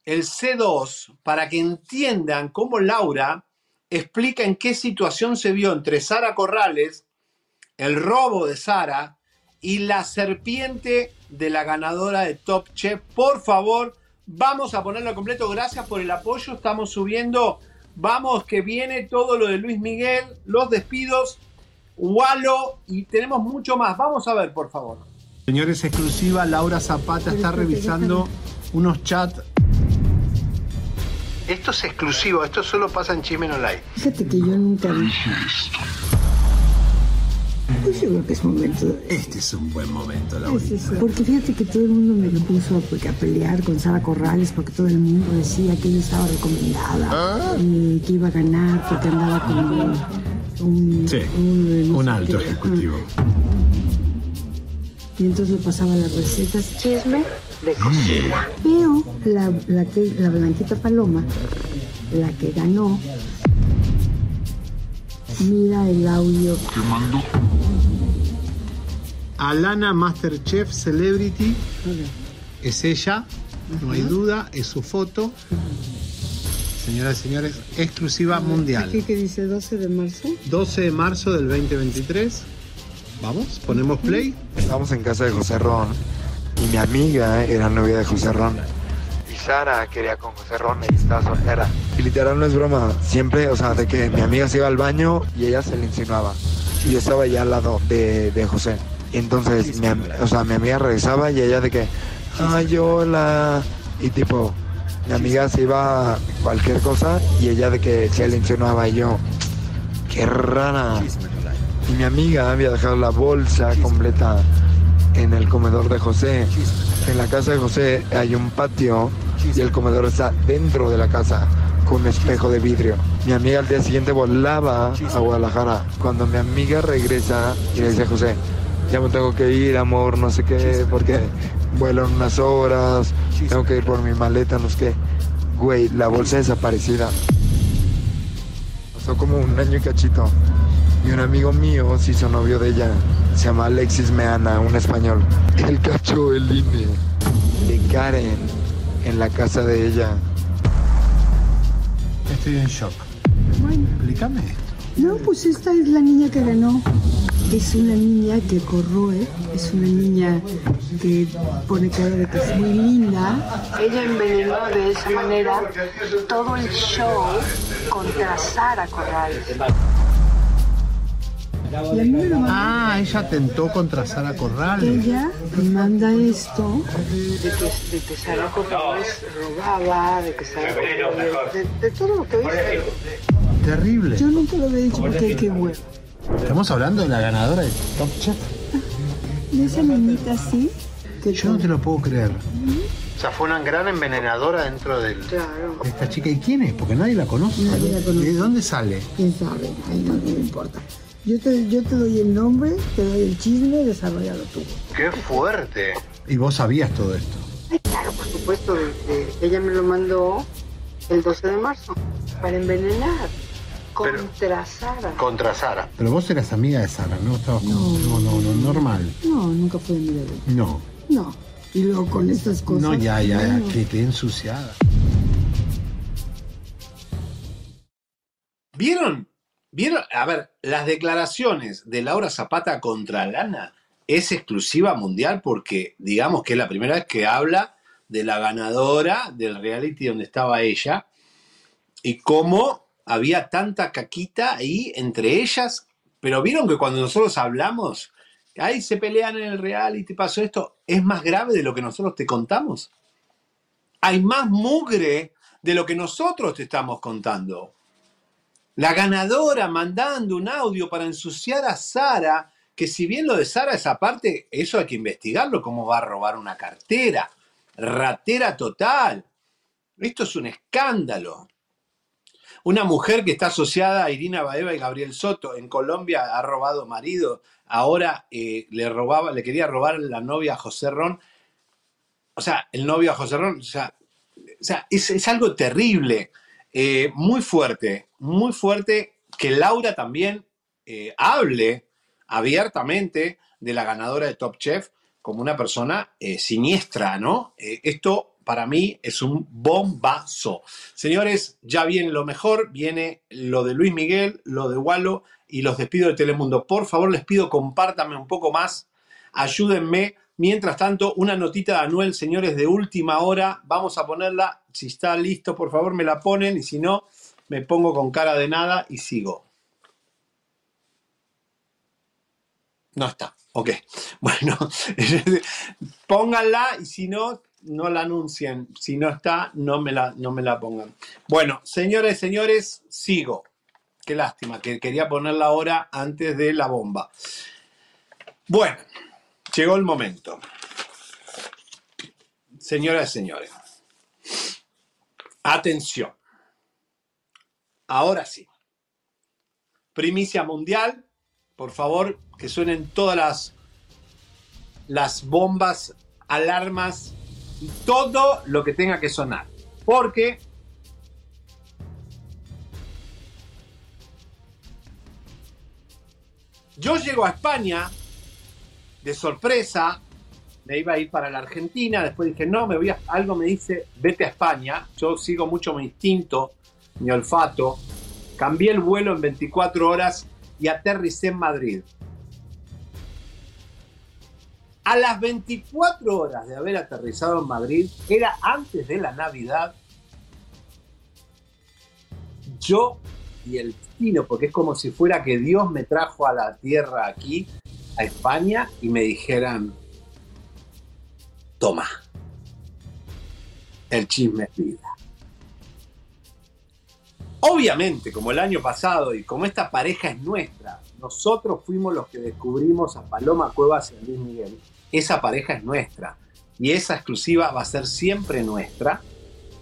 el C2 para que entiendan cómo Laura explica en qué situación se vio entre Sara Corrales el robo de Sara y la serpiente de la ganadora de Top Chef. Por favor, vamos a ponerlo completo. Gracias por el apoyo. Estamos subiendo. Vamos, que viene todo lo de Luis Miguel, los despidos, Walo y tenemos mucho más. Vamos a ver, por favor. Señores, exclusiva, Laura Zapata está revisando unos chats. Esto es exclusivo, esto solo pasa en Chismen Online. Fíjate que yo nunca vi. Pues yo creo que es momento. Este es un buen momento, sí, sí. Porque fíjate que todo el mundo me lo puso porque a pelear con Sara Corrales porque todo el mundo decía que ella estaba recomendada y que iba a ganar porque andaba con un, Sí, sé alto ejecutivo. Y entonces me pasaba las recetas chisme de cocina. Pero la, la, que, la Blanquita Paloma, la que ganó, mira el audio. Te mando. Alana Masterchef Celebrity es ella, no hay duda, es su foto. Señoras y señores, exclusiva mundial. Aquí que dice 12 de marzo. 12 de marzo del 2023. Vamos, ponemos play. Estábamos en casa de José Ron y mi amiga era novia de José Ron. Sara quería con José Ron y estaba soltera. Y literal no es broma, siempre, o sea, de que mi amiga se iba al baño y ella se le insinuaba. Y yo estaba ya al lado de, de José. Y entonces, mi, o sea, mi amiga regresaba y ella de que, ay, hola. Y tipo, mi amiga se iba a cualquier cosa y ella de que se le insinuaba y yo, qué rara. Y mi amiga había dejado la bolsa completa en el comedor de José. En la casa de José hay un patio y el comedor está dentro de la casa con un espejo de vidrio. Mi amiga al día siguiente volaba a Guadalajara. Cuando mi amiga regresa y le dice a José, ya me tengo que ir, amor, no sé qué, porque vuelo en unas horas, tengo que ir por mi maleta, no sé qué. Güey, la bolsa desaparecida. Pasó como un año y cachito. Y un amigo mío se hizo novio de ella. Se llama Alexis Meana, un español. Él cachó el INE de Karen en la casa de ella. Estoy en shock. Bueno. Explícame esto. No, pues esta es la niña que ganó. Es una niña que corroe, es una niña que pone cara de que es muy linda. Ella envenenó de esa manera todo el show contra Sara Corrales. Ah, ella atentó contra Sara Corrales. Ella manda esto de que, de que Sara Corrales robaba, de que Sara Corrales, de, de todo lo que dice. Terrible. Yo nunca lo había dicho porque qué huevo. Estamos hablando de la ganadora de Top Chef. De esa niñita así. Que Yo no te lo puedo creer. O sea, fue una gran envenenadora dentro del, Claro. de esta chica. ¿Y quién es? Porque nadie la conoce. Nadie la conoce. ¿De dónde sale? ¿Quién sabe? Ahí no, no me importa. Yo te, yo te doy el nombre, te doy el chisme, desarrollalo tú. ¡Qué fuerte! ¿Y vos sabías todo esto? Ay, claro, por supuesto. ella me lo mandó el 12 de marzo para envenenar contra Sara. Contra Sara. Pero vos eras amiga de Sara, ¿no? Estabas con- no, no, no, normal. No, nunca fue amiga de ella. No. No. Y luego con estas cosas. No, ya, ya, ya, bueno. que te ensuciada. ¿Vieron? ¿Vieron? A ver, las declaraciones de Laura Zapata contra Lana es exclusiva mundial porque digamos que es la primera vez que habla de la ganadora del reality donde estaba ella y cómo había tanta caquita ahí entre ellas. Pero vieron que cuando nosotros hablamos, ahí se pelean en el reality, pasó esto, es más grave de lo que nosotros te contamos. Hay más mugre de lo que nosotros te estamos contando. La ganadora mandando un audio para ensuciar a Sara, que si bien lo de Sara es aparte, eso hay que investigarlo, cómo va a robar una cartera. Ratera total. Esto es un escándalo. Una mujer que está asociada a Irina Baeva y Gabriel Soto en Colombia ha robado marido, ahora eh, le robaba, le quería robar la novia a José Ron. O sea, el novio a José Ron, o sea, o sea, es algo terrible, eh, muy fuerte, muy fuerte que Laura también eh, hable abiertamente de la ganadora de Top Chef como una persona eh, siniestra, ¿no? Esto para mí es un bombazo. Señores, ya viene lo mejor, viene lo de Luis Miguel, lo de Walo y los despido de Telemundo. Por favor, les pido compártanme un poco más, ayúdenme. Mientras tanto, una notita de Anuel, señores, de última hora. Vamos a ponerla. Si está listo, por favor, me la ponen y si no, me pongo con cara de nada y sigo. No está. Ok. (laughs) Bueno, (laughs) pónganla y si no, no la anuncien. Si no está, no me la, no me la pongan. Bueno, señores señores, sigo. Qué lástima, que quería ponerla ahora antes de la bomba. Bueno, llegó el momento. Señoras y señores, atención. Ahora sí. Primicia mundial. Por favor, que suenen todas las, las bombas, alarmas todo lo que tenga que sonar. Porque yo llego a España de sorpresa, me iba a ir para la Argentina, después dije, no, me voy a, algo me dice, vete a España, yo sigo mucho mi instinto, mi olfato, cambié el vuelo en 24 horas y aterricé en Madrid. A las 24 horas de haber aterrizado en Madrid, era antes de la Navidad, yo y el destino, porque es como si fuera que Dios me trajo a la tierra aquí, a España, y me dijeran, toma, el chisme es vida. Obviamente, como el año pasado y como esta pareja es nuestra, nosotros fuimos los que descubrimos a Paloma Cuevas y a Luis Miguel. Esa pareja es nuestra y esa exclusiva va a ser siempre nuestra.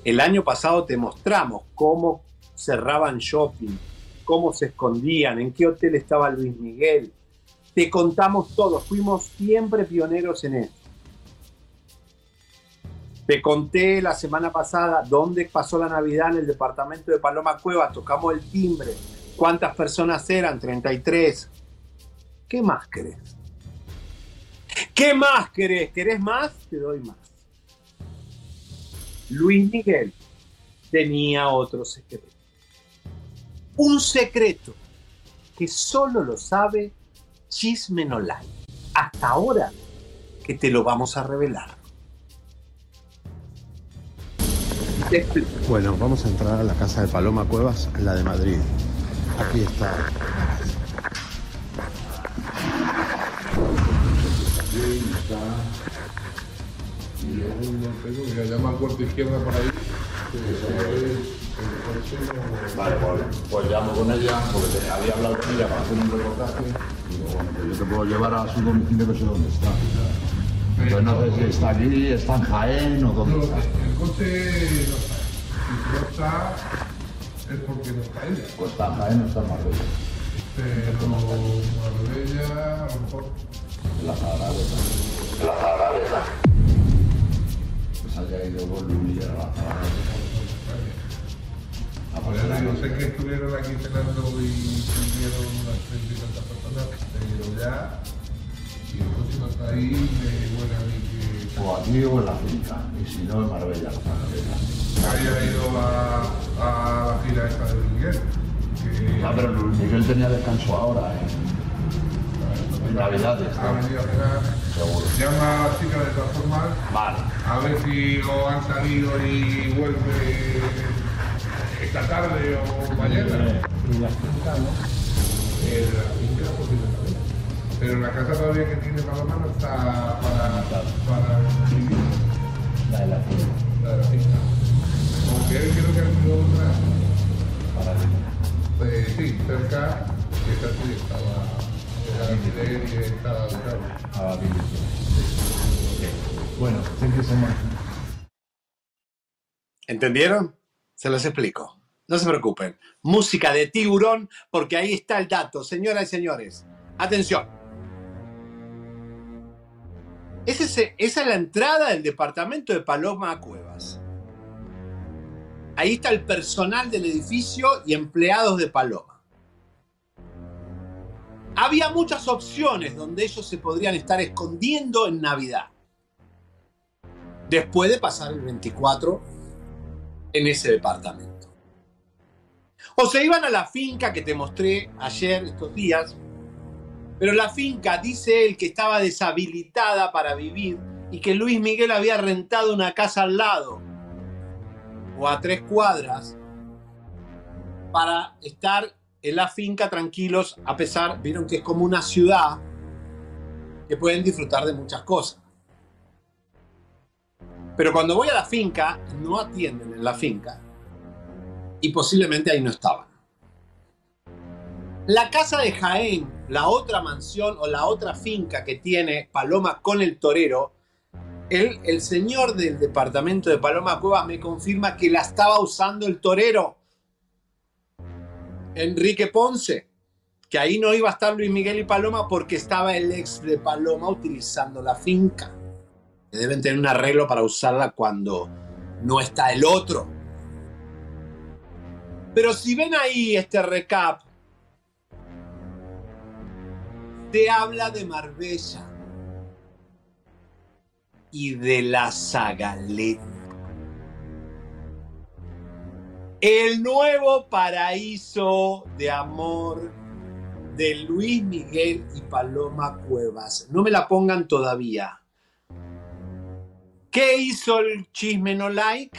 El año pasado te mostramos cómo cerraban shopping, cómo se escondían, en qué hotel estaba Luis Miguel. Te contamos todo, fuimos siempre pioneros en eso. Te conté la semana pasada dónde pasó la Navidad en el departamento de Paloma Cuevas, tocamos el timbre, cuántas personas eran, 33. ¿Qué más querés? ¿Qué más querés? ¿Querés más? Te doy más. Luis Miguel tenía otro secreto. Un secreto que solo lo sabe Chisme No Like. Hasta ahora que te lo vamos a revelar. Bueno, vamos a entrar a la casa de Paloma Cuevas, la de Madrid. Aquí está. Mira, llama al puerto izquierda por ahí. Vale, pues, pues llamo con ella, porque te- había hablado con ella para hacer un reportaje. Digo, bueno, pues yo te puedo llevar a su domicilio que sé dónde está. Entonces no sé si está allí, está en Jaén o dónde está. El coche no está. Si no está, es porque no está ella. Pues está en Jaén o está en Marbella. Pero Marbella, a lo mejor. La. En la Zagradeta. Pues haya ido con Luli a la. Ahora no sé que estuvieron aquí cenando y vivieron unas treinta y tantas personas, pero ya, si el no está ahí, me huele a mí que O aquí o en la finca. Y si no, en Marbella, la Zagradeta. haya ido a, a la gira esta de Miguel. Que Ya, pero Miguel tenía descanso ahora, ¿eh? En Navidades. ha venido a cenar. Seguro. Llama a la chica de todas formas. Vale. A ver si o han salido y vuelve esta tarde o mañana. Y la finca, ¿no? Eh, de la finca posiblemente. Pero la casa todavía que tiene Paloma no está para, para vivir. La de la finca. La de la finca. Aunque él creo que ha sido otra. Para Eh, sí, cerca, que esta sí estaba era alquiler y estaba habitado. a vivir. Bueno, thank you so much. ¿Entendieron? Se los explico. No se preocupen. Música de tiburón, porque ahí está el dato. Señoras y señores, atención. Esa es la entrada del departamento de Paloma Cuevas. Ahí está el personal del edificio y empleados de Paloma. Había muchas opciones donde ellos se podrían estar escondiendo en Navidad. Después de pasar el 24 en ese departamento. O se iban a la finca que te mostré ayer, estos días, pero la finca, dice él, que estaba deshabilitada para vivir y que Luis Miguel había rentado una casa al lado o a tres cuadras para estar en la finca tranquilos, a pesar, vieron que es como una ciudad que pueden disfrutar de muchas cosas. Pero cuando voy a la finca, no atienden en la finca y posiblemente ahí no estaban. La casa de Jaén, la otra mansión o la otra finca que tiene Paloma con el torero, el, señor del departamento de Paloma Cuevas me confirma que la estaba usando el torero. Enrique Ponce, que ahí no iba a estar Luis Miguel y Paloma porque estaba el ex de Paloma utilizando la finca. Deben tener un arreglo para usarla cuando no está el otro. Pero si ven ahí este recap, te habla de Marbella y de la Zagaleta. El nuevo paraíso de amor de Luis Miguel y Paloma Cuevas. No me la pongan todavía. ¿Qué hizo el chisme no like?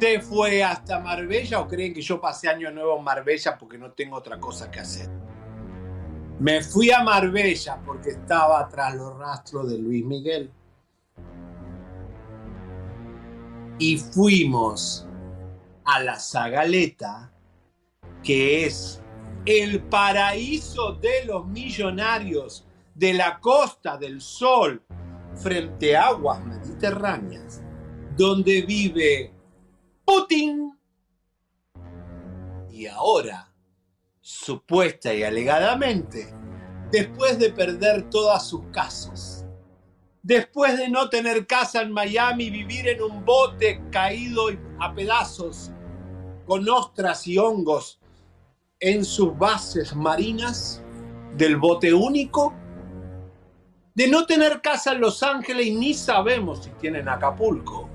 ¿Se fue hasta Marbella o creen que yo pasé año nuevo en Marbella porque no tengo otra cosa que hacer? Me fui a Marbella porque estaba tras los rastros de Luis Miguel. Y fuimos a la Zagaleta, que es el paraíso de los millonarios de la Costa del Sol frente a aguas mediterráneas, donde vive Putin. Y ahora, supuesta y alegadamente, después de perder todas sus casas, después de no tener casa en Miami, vivir en un bote caído a pedazos, con ostras y hongos en sus bases marinas, del bote único, de no tener casa en Los Ángeles y ni sabemos si tienen Acapulco.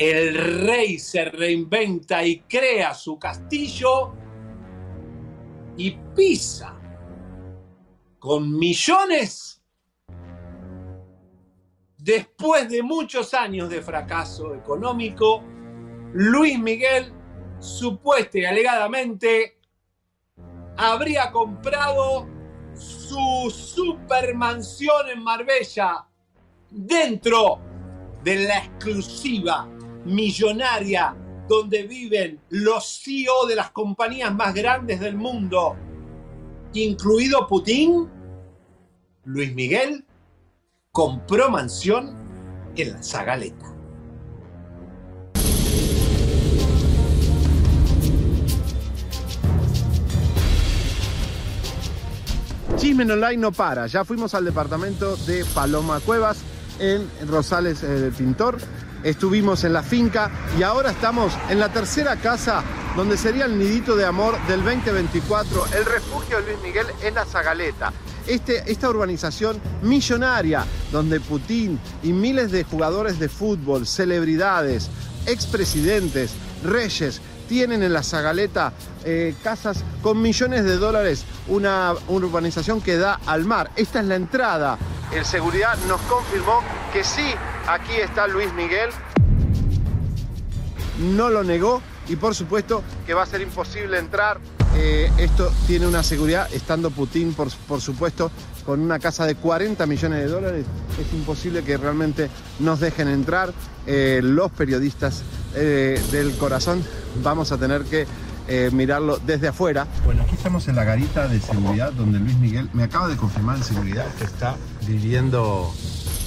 El rey se reinventa y crea su castillo y pisa con millones después de muchos años de fracaso económico, Luis Miguel supuesta y alegadamente habría comprado su supermansión en Marbella dentro de la exclusiva millonaria donde viven los CEO de las compañías más grandes del mundo, incluido Putin, Luis Miguel compró mansión en la Zagaleta. Chismen Online no para. Ya fuimos al departamento de Paloma Cuevas en Rosales eh, Pintor. Estuvimos en la finca y ahora estamos en la tercera casa donde sería el nidito de amor del 2024, el refugio de Luis Miguel en la Zagaleta. Este, esta urbanización millonaria donde Putin y miles de jugadores de fútbol, celebridades, expresidentes, reyes, tienen en la Zagaleta eh, casas con millones de dólares, una, una urbanización que da al mar. Esta es la entrada. El seguridad nos confirmó que sí, aquí está Luis Miguel. No lo negó y por supuesto que va a ser imposible entrar. Eh, esto tiene una seguridad, estando Putin, por, por supuesto, con una casa de 40 millones de dólares, es imposible que realmente nos dejen entrar. Eh, los periodistas eh, del corazón vamos a tener que eh, mirarlo desde afuera. Bueno, aquí estamos en la garita de seguridad donde Luis Miguel me acaba de confirmar en seguridad que está viviendo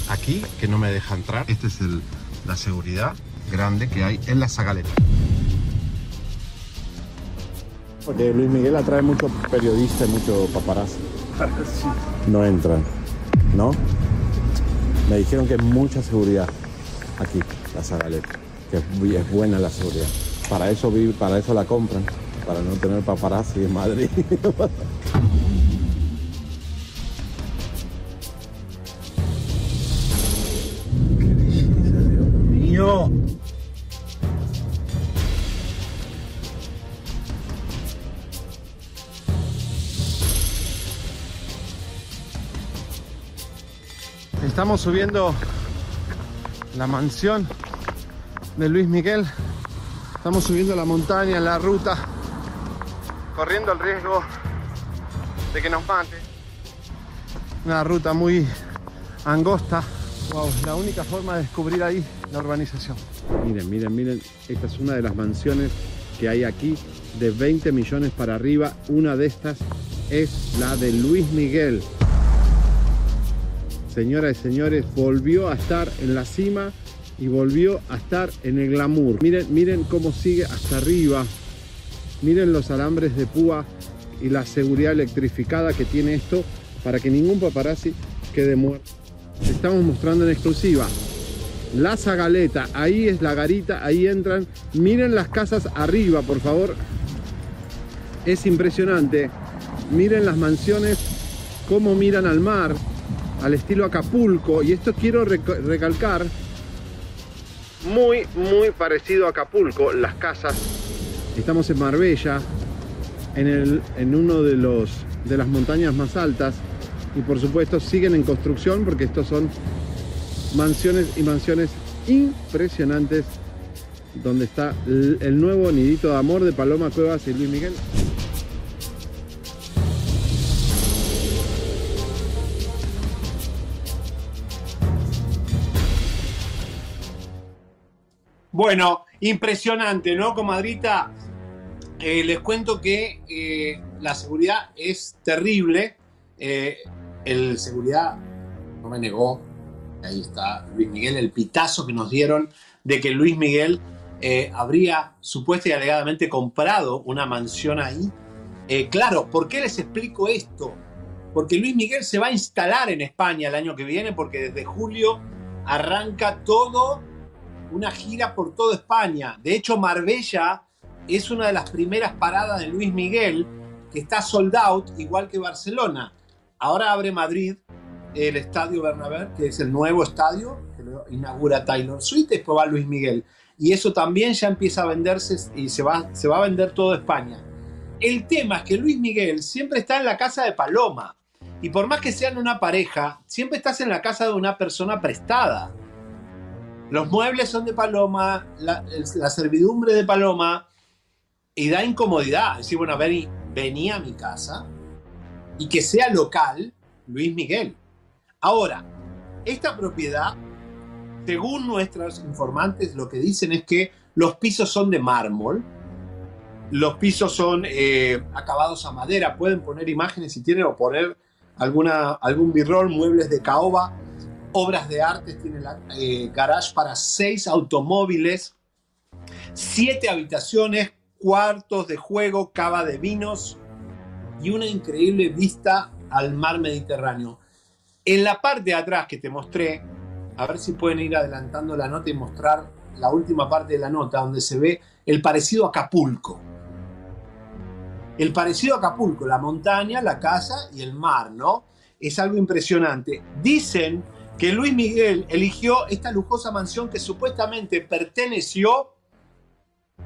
aquí, que no me deja entrar. Esta es el, la seguridad grande que hay en la Zagaleta. Porque Luis Miguel atrae muchos periodistas y muchos paparazzi. (laughs) No entran, ¿no? Me dijeron que hay mucha seguridad aquí, la Zagaleta, que es, bu- es buena la seguridad. Para eso vive, para eso la compran, para no tener paparazzi en Madrid. (laughs) Estamos subiendo la mansión de Luis Miguel. Estamos subiendo la montaña, la ruta, corriendo el riesgo de que nos mate. Una ruta muy angosta. Wow, la única forma de descubrir ahí la urbanización. Miren, miren, miren, esta es una de las mansiones que hay aquí de 20 millones para arriba. Una de estas es la de Luis Miguel. Señoras y señores, volvió a estar en la cima y volvió a estar en el glamour. Miren, miren cómo sigue hasta arriba. Miren los alambres de púa y la seguridad electrificada que tiene esto para que ningún paparazzi quede muerto. Estamos mostrando en exclusiva la Zagaleta, ahí es la garita, ahí entran. Miren las casas arriba, por favor. Es impresionante. Miren las mansiones, cómo miran al mar, al estilo Acapulco. Y esto quiero recalcar, muy, muy parecido a Acapulco, las casas. Estamos en Marbella, en, el, en uno de, los, de las montañas más altas. Y por supuesto siguen en construcción porque estos son mansiones y mansiones impresionantes donde está el nuevo nidito de amor de Paloma Cuevas y Luis Miguel. Bueno, impresionante, ¿no, comadrita? Eh, les cuento que eh, la seguridad es terrible. Eh, el seguridad no me negó ahí está Luis Miguel, el pitazo que nos dieron de que Luis Miguel habría supuesta y alegadamente comprado una mansión ahí. Claro, ¿por qué les explico esto? Porque Luis Miguel se va a instalar en España el año que viene, porque desde julio arranca todo una gira por toda España. De hecho, Marbella es una de las primeras paradas de Luis Miguel, que está sold out, igual que Barcelona. Ahora abre Madrid, el Estadio Bernabéu, que es el nuevo estadio que inaugura Taylor Swift, después va Luis Miguel. Y eso también ya empieza a venderse y se va, se va a vender todo España. El tema es que Luis Miguel siempre está en la casa de Paloma. Y por más que sean una pareja, siempre estás en la casa de una persona prestada. Los muebles son de Paloma, la, servidumbre de Paloma, y da incomodidad. Decir, bueno, vení, a mi casa y que sea local Luis Miguel. Ahora, esta propiedad, según nuestros informantes, lo que dicen es que los pisos son de mármol, los pisos son eh, acabados a madera, pueden poner imágenes si tienen o poner algún birrol, muebles de caoba, obras de arte, tiene la, eh, garage para seis automóviles, siete habitaciones, cuartos de juego, cava de vinos y una increíble vista al mar Mediterráneo. En la parte de atrás que te mostré, a ver si pueden ir adelantando la nota y mostrar la última parte de la nota, donde se ve el parecido a Acapulco. El parecido a Acapulco, la montaña, la casa y el mar, ¿no? Es algo impresionante. Dicen que Luis Miguel eligió esta lujosa mansión que supuestamente perteneció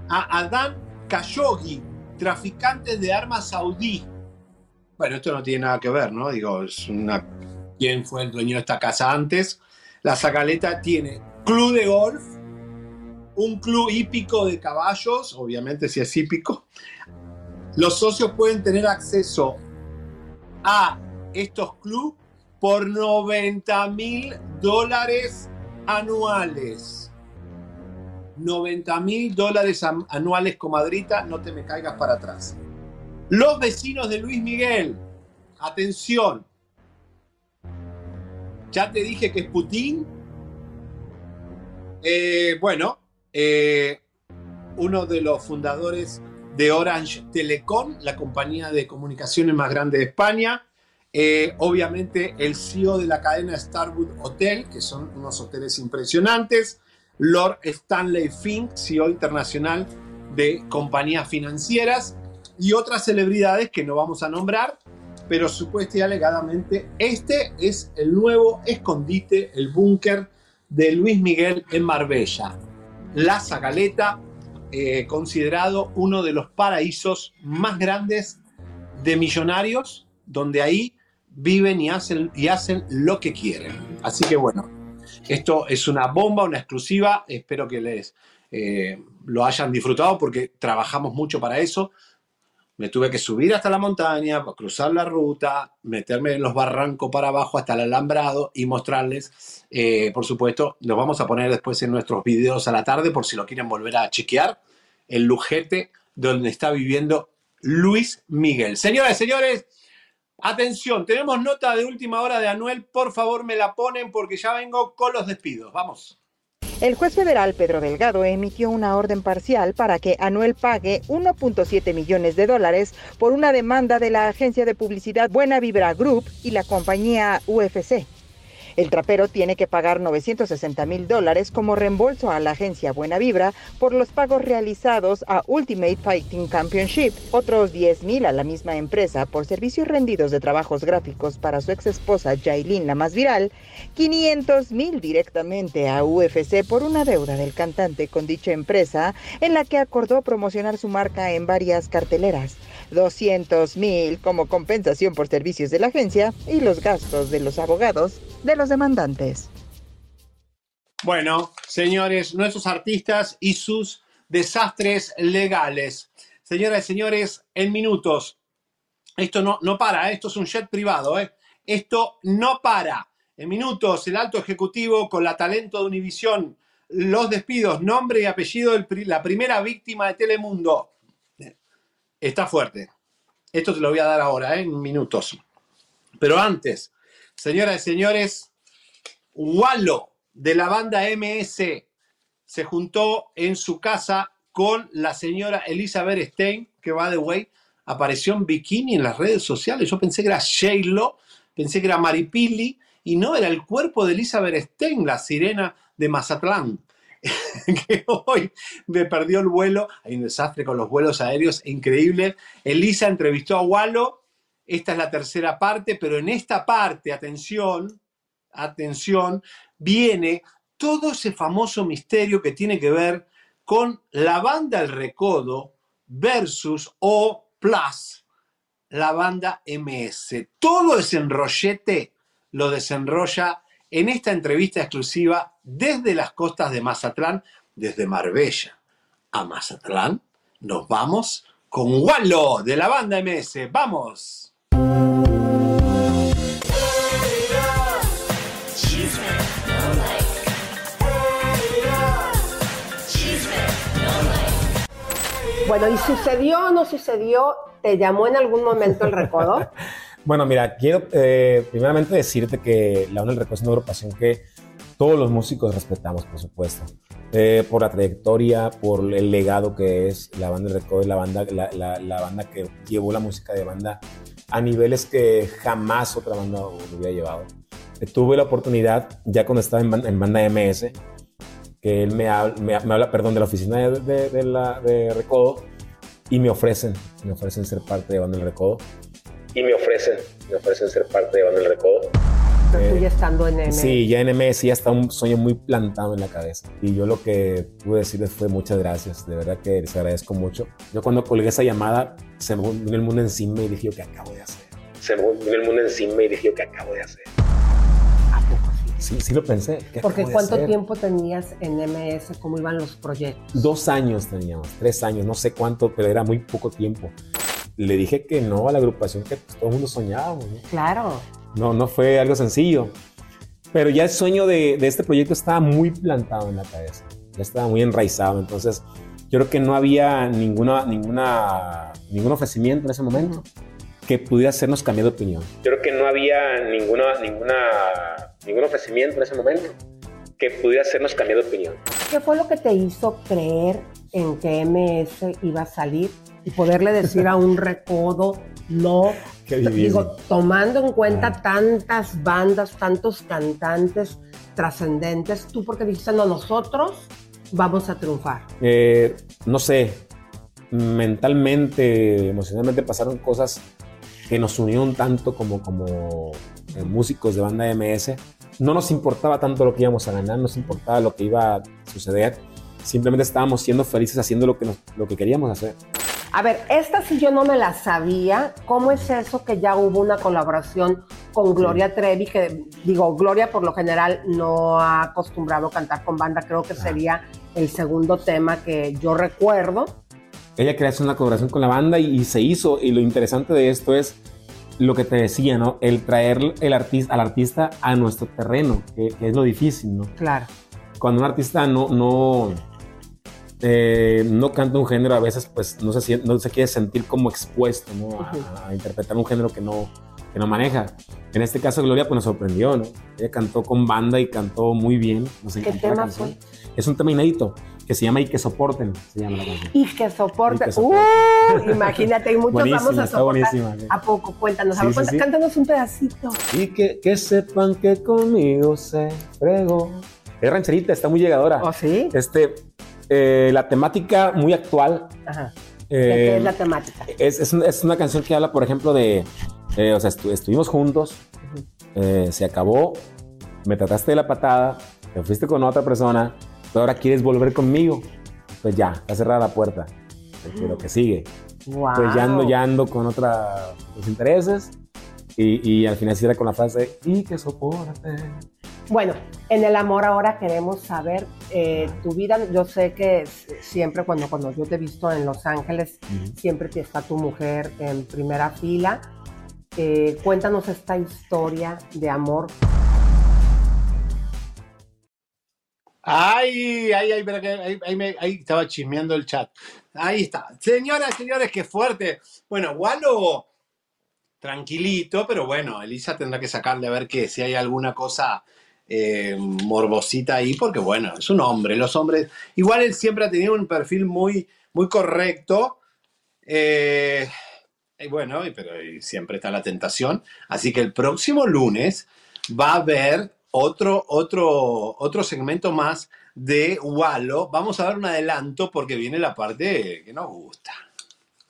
a Adán Khashoggi, traficante de armas saudí. Bueno, esto no tiene nada que ver, ¿no? Digo, quién fue el dueño de esta casa antes. La Zacaleta tiene club de golf, un club hípico de caballos, obviamente si es hípico. Los socios pueden tener acceso a estos clubes por 90 mil dólares anuales. 90 mil dólares anuales, comadrita, no te me caigas para atrás. Los vecinos de Luis Miguel, atención, ya te dije que es Putin. Eh, bueno, eh, uno de los fundadores de Orange Telecom, la compañía de comunicaciones más grande de España. Eh, obviamente el CEO de la cadena Starwood Hotel, que son unos hoteles impresionantes. Lord Stanley Fink, CEO internacional de compañías financieras. Y otras celebridades que no vamos a nombrar, pero supuesta y alegadamente este es el nuevo escondite, el búnker de Luis Miguel en Marbella. La Zagaleta, eh, considerado uno de los paraísos más grandes de millonarios, donde ahí viven y hacen, y hacen lo que quieren. Así que bueno, esto es una bomba, una exclusiva. Espero que les eh, lo hayan disfrutado porque trabajamos mucho para eso. Me tuve que subir hasta la montaña, cruzar la ruta, meterme en los barrancos para abajo hasta el alambrado y mostrarles. eh, por supuesto, los vamos a poner después en nuestros videos a la tarde por si lo quieren volver a chequear. El lujete donde está viviendo Luis Miguel. Señoras y señores, atención, tenemos nota de última hora de Anuel. Por favor, me la ponen porque ya vengo con los despidos. Vamos. El juez federal Pedro Delgado emitió una orden parcial para que Anuel pague 1.7 millones de dólares por una demanda de la agencia de publicidad Buena Vibra Group y la compañía UFC. El trapero tiene que pagar 960 mil dólares como reembolso a la agencia Buena Vibra por los pagos realizados a Ultimate Fighting Championship, otros 10 mil a la misma empresa por servicios rendidos de trabajos gráficos para su ex esposa Jailin, la más viral, 500 mil directamente a UFC por una deuda del cantante con dicha empresa en la que acordó promocionar su marca en varias carteleras. 200 mil como compensación por servicios de la agencia y los gastos de los abogados de los demandantes. Bueno, señores, nuestros artistas y sus desastres legales. Señoras y señores, en minutos. Esto no, no para, ¿eh? esto es un jet privado, ¿eh? Esto no para. En minutos, el alto ejecutivo con la talento de Univisión, los despidos, nombre y apellido de la primera víctima de Telemundo. Está fuerte. Esto te lo voy a dar ahora, ¿eh? en minutos. Pero antes, señoras y señores, Wallo de la banda MS se juntó en su casa con la señora Elizabeth Stein, que va de way, apareció en bikini en las redes sociales. Yo pensé que era Shaylo, pensé que era Maripili, y no, era el cuerpo de Elizabeth Stein, la sirena de Mazatlán, (laughs) que hoy me perdió el vuelo. Hay un desastre con los vuelos aéreos, increíble. Elisa entrevistó a Wallo, esta es la tercera parte, pero en esta parte, atención, atención, viene todo ese famoso misterio que tiene que ver con la banda El Recodo versus o plus la banda MS. Todo ese enrollete lo desenrolla en esta entrevista exclusiva desde las costas de Mazatlán, desde Marbella a Mazatlán. Nos vamos con Wallo de la banda MS. ¡Vamos! Bueno, ¿y sucedió o no sucedió? ¿Te llamó en algún momento el recodo? (laughs) Bueno, mira, quiero eh, primeramente decirte que la ONU del Recodo es una agrupación que todos los músicos respetamos, por supuesto. Eh, por la trayectoria, por el legado que es la banda del Recodo, la banda, la banda que llevó la música de banda a niveles que jamás otra banda lo hubiera llevado. Eh, tuve la oportunidad, ya cuando estaba en, ban- en banda MS, que él me habla, me, me habla, perdón, de la oficina de, de- de la, de Recodo y me ofrecen, me ofrecen ser parte de banda del Recodo. Y me ofrecen, me ofrecen ser parte de banda del Recodo. Pero tú ya estando en M. Sí, ya en MS ya está un sueño muy plantado en la cabeza. Y yo lo que pude decirles fue muchas gracias. De verdad que les agradezco mucho. Yo cuando colgué esa llamada, se me vino el mundo encima y dije, ¿qué acabo de hacer? Se me vino el mundo encima y dije, ¿qué acabo de hacer? Sí, sí lo pensé. ¿Qué Porque ¿cuánto hacer? tiempo tenías en MS? ¿Cómo iban los proyectos? Dos años teníamos, tres años, no sé cuánto, pero era muy poco tiempo. Le dije que no a la agrupación que pues, todo el mundo soñábamos. ¿no? Claro. No, no fue algo sencillo. Pero ya el sueño de, de este proyecto estaba muy plantado en la cabeza. Ya estaba muy enraizado. Entonces, yo creo que no había ninguna, ninguna, ningún ofrecimiento en ese momento que pudiera hacernos cambiar de opinión. Yo creo que no había ninguna, ninguna, ningún ofrecimiento en ese momento que pudiera hacernos cambiar de opinión. ¿Qué fue lo que te hizo creer en que MS iba a salir y poderle decir a un recodo no? Qué. Digo, tomando en cuenta tantas bandas, tantos cantantes trascendentes, tú porque dijiste, no, nosotros vamos a triunfar. Eh, no sé, mentalmente, emocionalmente pasaron cosas que nos unieron tanto como, como eh, músicos de banda MS. No nos importaba tanto lo que íbamos a ganar, no nos importaba lo que iba a suceder. Simplemente estábamos siendo felices haciendo lo que, nos- lo que queríamos hacer. A ver, esta sí yo no me la sabía. ¿Cómo es eso que ya hubo una colaboración con Gloria Trevi, que digo, Gloria por lo general no ha acostumbrado a cantar con banda, creo que sería el segundo tema que yo recuerdo. Ella quería hacer una colaboración con la banda y, y se hizo, y lo interesante de esto es lo que te decía, ¿no? El traer el artista, al artista a nuestro terreno, que, que es lo difícil, ¿no? Claro. Cuando un artista no, no, eh, no canta un género, a veces pues no se, no se quiere sentir como expuesto, ¿no? A, a interpretar un género que no, que no maneja. En este caso Gloria pues nos sorprendió, ¿no? Ella cantó con banda y cantó muy bien. Nos ¿Qué tema canción. Es un tema inédito que se llama Y que soporten, se llama la canción. Y que soporte. Y que soporte. ¡Uh! imagínate, y muchos Buenísima, vamos a está soportar. buenísima, sí. ¿A poco? Cuéntanos, a Sí, ver, sí, sí. cántanos un pedacito. Y que, que sepan que conmigo se fregó. Es rancherita, está muy llegadora. ¿Oh, sí? Este, eh, la temática muy actual. Ajá. eh, ¿De qué es la temática? es, es un- es una canción que habla, por ejemplo, de. eh, o sea, estu- estuvimos juntos, eh, se acabó, me trataste de la patada, te fuiste con otra persona, pero ahora quieres volver conmigo. Pues ya, está cerrada la puerta. Lo que sigue. Wow. Pues ya ando, ya ando con otros intereses. Y, y al final cierra con la frase, y que soporte. Bueno, en el amor ahora queremos saber eh, tu vida. Yo sé que siempre cuando, cuando yo te he visto en Los Ángeles, siempre que está tu mujer en primera fila. Eh, cuéntanos esta historia de amor. Ay, ay, ay, espera que ahí, ahí me- ahí estaba chismeando el chat. Ahí está. Señoras, señores, qué fuerte. Bueno, Walo, tranquilito, pero bueno, Elisa tendrá que sacarle a ver que si hay alguna cosa eh, morbosita ahí, porque bueno, es un hombre. Los hombres, igual él siempre ha tenido un perfil muy, muy correcto. eh, y bueno, pero siempre está la tentación. Así que el próximo lunes va a haber otro, otro, otro segmento más de Walo. Vamos a dar un adelanto porque viene la parte que nos gusta.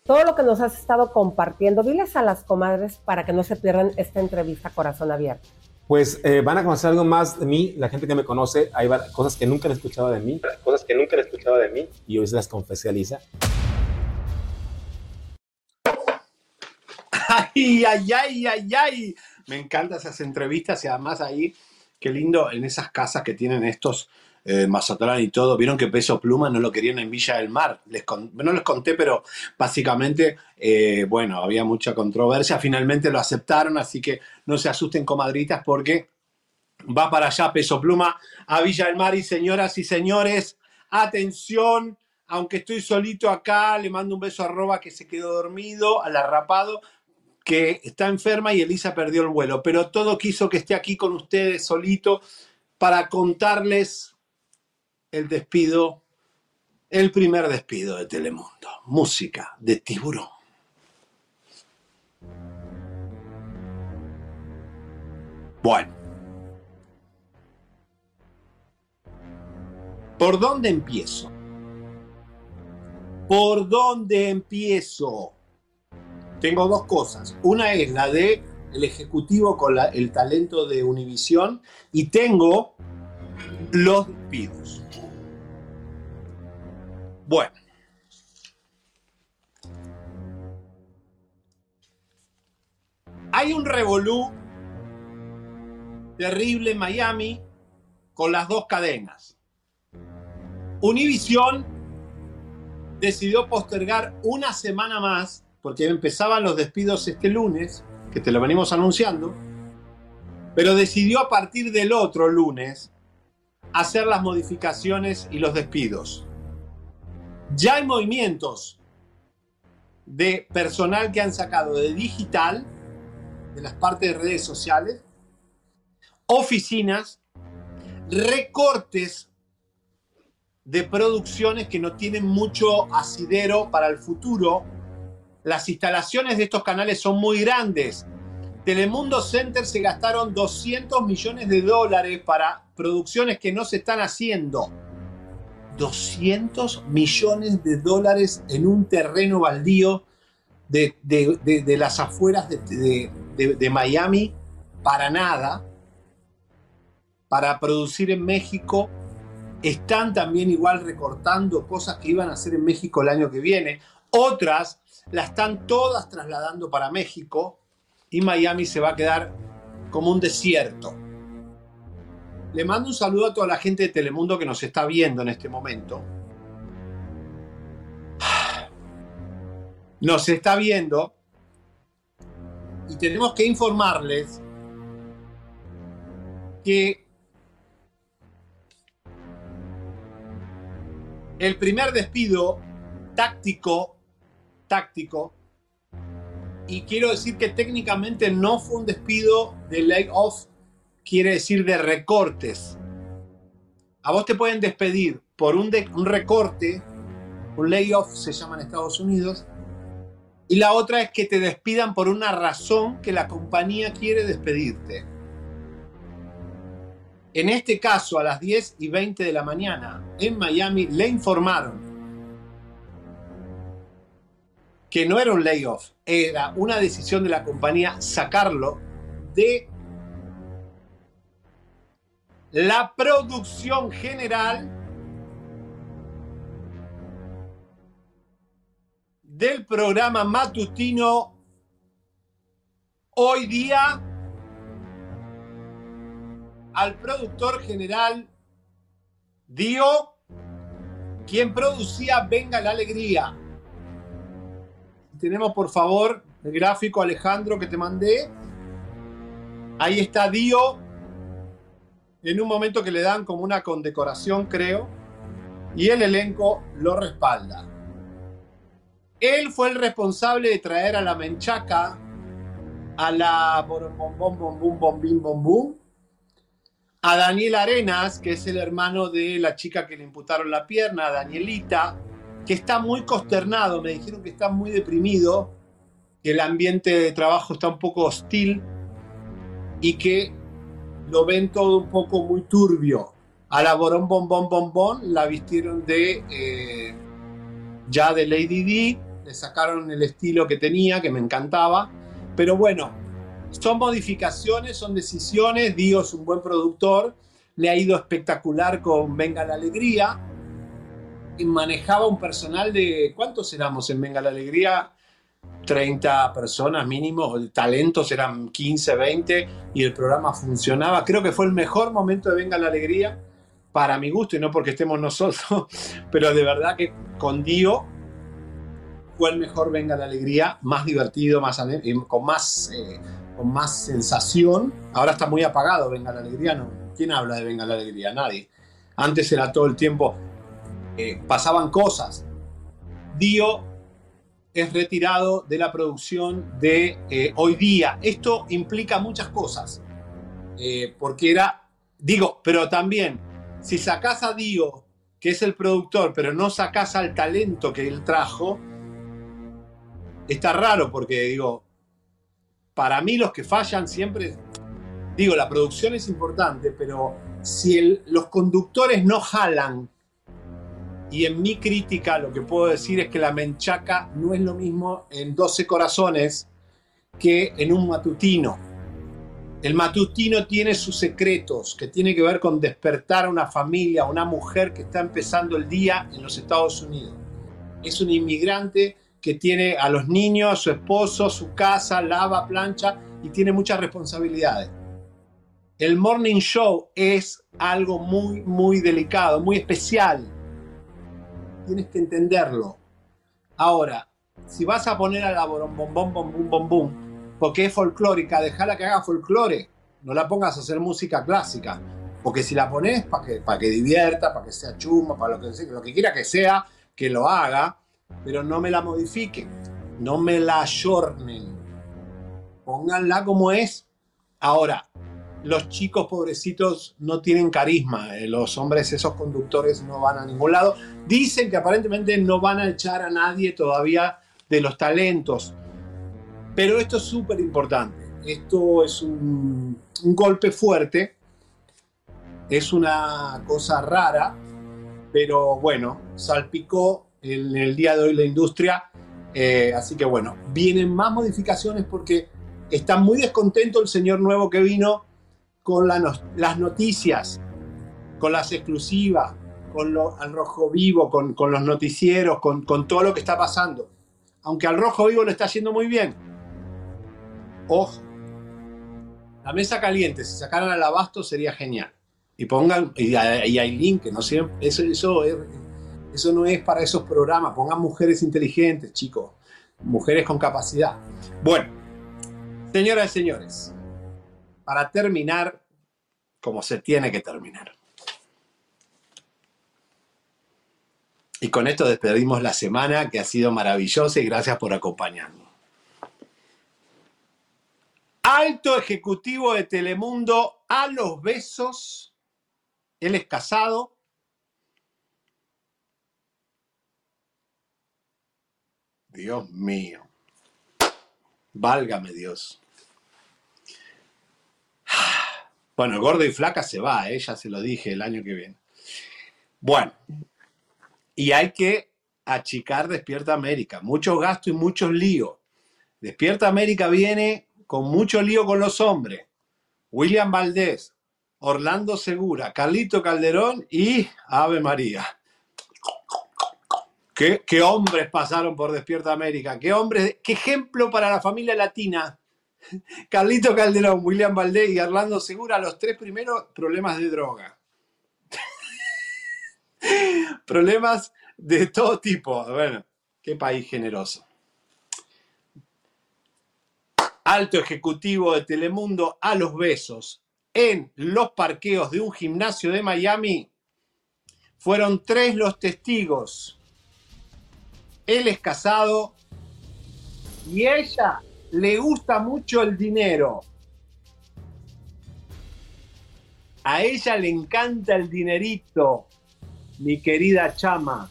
Todo lo que nos has estado compartiendo, diles a las comadres para que no se pierdan esta entrevista Corazón Abierto. Pues eh, van a conocer algo más de mí, la gente que me conoce, hay cosas que nunca han escuchado de mí, cosas que nunca han escuchado de mí, y hoy se las confesé a Lisa. Ay, ay, ay, ay, ay. Me encantan esas entrevistas y además ahí, qué lindo en esas casas que tienen estos eh, Mazatlán y todo. Vieron que Peso Pluma no lo querían en Villa del Mar. No les conté, pero básicamente, eh, bueno, había mucha controversia. Finalmente lo aceptaron, así que no se asusten, comadritas, porque va para allá Peso Pluma a Villa del Mar. Y señoras y señores, atención, aunque estoy solito acá, le mando un beso a Roba que se quedó dormido, al arrapado, que está enferma y Elisa perdió el vuelo. Pero todo quiso que esté aquí con ustedes solito para contarles el despido, el primer despido de Telemundo. Música de tiburón. Bueno. ¿Por dónde empiezo? ¿Por dónde empiezo? Tengo dos cosas. Una es la de el ejecutivo con el talento de Univisión y tengo los despidos. Bueno. Hay un revolú terrible en Miami con las dos cadenas. Univisión decidió postergar una semana más, porque empezaban los despidos este lunes, que te lo venimos anunciando, pero decidió a partir del otro lunes hacer las modificaciones y los despidos. Ya hay movimientos de personal que han sacado de digital, de las partes de redes sociales, oficinas, recortes de producciones que no tienen mucho asidero para el futuro. Las instalaciones de estos canales son muy grandes. Telemundo Center se gastaron 200 millones de dólares para producciones que no se están haciendo. 200 millones de dólares en un terreno baldío de, las afueras de Miami para nada, para producir en México. Están también igual recortando cosas que iban a hacer en México el año que viene. Otras las están todas trasladando para México y Miami se va a quedar como un desierto. Le mando un saludo a toda la gente de Telemundo que nos está viendo en este momento. (sighs) Nos está viendo y tenemos que informarles que el primer despido táctico, táctico, y quiero decir que técnicamente no fue un despido de layoff, quiere decir de recortes. A vos te pueden despedir por un, un recorte, un layoff se llama en Estados Unidos, y la otra es que te despidan por una razón que la compañía quiere despedirte. En este caso, a las 10 y 20 de la mañana, en Miami, le informaron que no era un layoff, era una decisión de la compañía sacarlo de la producción general del programa matutino hoy día al productor general Dio, quien producía Venga la Alegría. Tenemos por favor el gráfico Alejandro que te mandé. Ahí está Dio en un momento que le dan como una condecoración, creo, y el elenco lo respalda. Él fue el responsable de traer a la menchaca, a la bom bom bom bom bum bom bim bom bum, a Daniel Arenas, que es el hermano de la chica que le imputaron la pierna, Danielita, que está muy consternado, me dijeron que está muy deprimido, que el ambiente de trabajo está un poco hostil y que lo ven todo un poco muy turbio. A la Borón Bom Bom Bom Bom la vistieron de eh, ya de Lady D, le sacaron el estilo que tenía, que me encantaba, pero bueno, son modificaciones, son decisiones, Dio es un buen productor, le ha ido espectacular con Venga la Alegría, y manejaba un personal de, ¿cuántos éramos en Venga la Alegría? 30 personas mínimo, talentos eran 15, 20 y el programa funcionaba. Creo que fue el mejor momento de Venga la Alegría para mi gusto y no porque estemos nosotros, (laughs) pero de verdad que con Dio fue el mejor Venga la Alegría, más divertido, más con más, eh, con más sensación. Ahora está muy apagado Venga la Alegría, ¿no? ¿Quién habla de Venga la Alegría? Nadie. Antes era todo el tiempo, eh, pasaban cosas. Dio es retirado de la producción de eh, hoy día. Esto implica muchas cosas, eh, porque era, digo, pero también, si sacás a Dio, que es el productor, pero no sacás al talento que él trajo, está raro, porque digo, para mí los que fallan siempre, digo, la producción es importante, pero si los conductores no jalan, y en mi crítica lo que puedo decir es que la menchaca no es lo mismo en 12 corazones que en un matutino. El matutino tiene sus secretos, que tiene que ver con despertar a una familia, a una mujer que está empezando el día en los Estados Unidos. Es un inmigrante que tiene a los niños, a su esposo, su casa, lava, plancha y tiene muchas responsabilidades. El morning show es algo muy, muy delicado, muy especial tienes que entenderlo. Ahora, si vas a poner a la borom bom bom bom bom porque es folclórica, déjala que haga folclore. No la pongas a hacer música clásica. Porque si la pones para que, para que divierta, para que sea chuma, para lo que, lo que quiera que sea, que lo haga, pero no me la modifiquen, no me la ayornen. Pónganla como es. Ahora, los chicos pobrecitos no tienen carisma. eh, Los hombres, esos conductores, no van a ningún lado. Dicen que aparentemente no van a echar a nadie todavía de los talentos. Pero esto es súper importante. Esto es un, golpe fuerte. Es una cosa rara. Pero bueno, salpicó en el día de hoy la industria. Eh, así que bueno, vienen más modificaciones porque está muy descontento el señor nuevo que vino con las noticias, con las exclusivas, con lo, al rojo vivo, con, los noticieros, con, todo lo que está pasando. Aunque al rojo vivo lo está yendo muy bien. Ojo. La mesa caliente, si sacaran al abasto sería genial. Y pongan, y hay, link, que no siempre, eso, eso, es- eso no es para esos programas. Pongan mujeres inteligentes, chicos. Mujeres con capacidad. Bueno, señoras y señores, para terminar, como se tiene que terminar. Y con esto despedimos la semana que ha sido maravillosa y gracias por acompañarnos. Alto ejecutivo de Telemundo a los besos. Él es casado. Dios mío. Válgame Dios. Bueno, gordo y flaca se va, ¿eh? ya se lo dije el año que viene. Bueno, y hay que achicar Despierta América. Mucho gasto y muchos líos. Despierta América viene con mucho lío con los hombres. William Valdés, Orlando Segura, Carlito Calderón y Ave María. ¿Qué, qué hombres pasaron por Despierta América? ¿Qué hombres? ¿Qué ejemplo para la familia latina? (laughs) Carlito Calderón, William Valdés y Orlando Segura, los tres primeros problemas de droga. (laughs) problemas de todo tipo. Bueno, qué país generoso. Alto ejecutivo de Telemundo a los besos en los parqueos de un gimnasio de Miami. Fueron tres los testigos. Él es casado y ella le gusta mucho el dinero. A ella le encanta el dinerito, mi querida chama.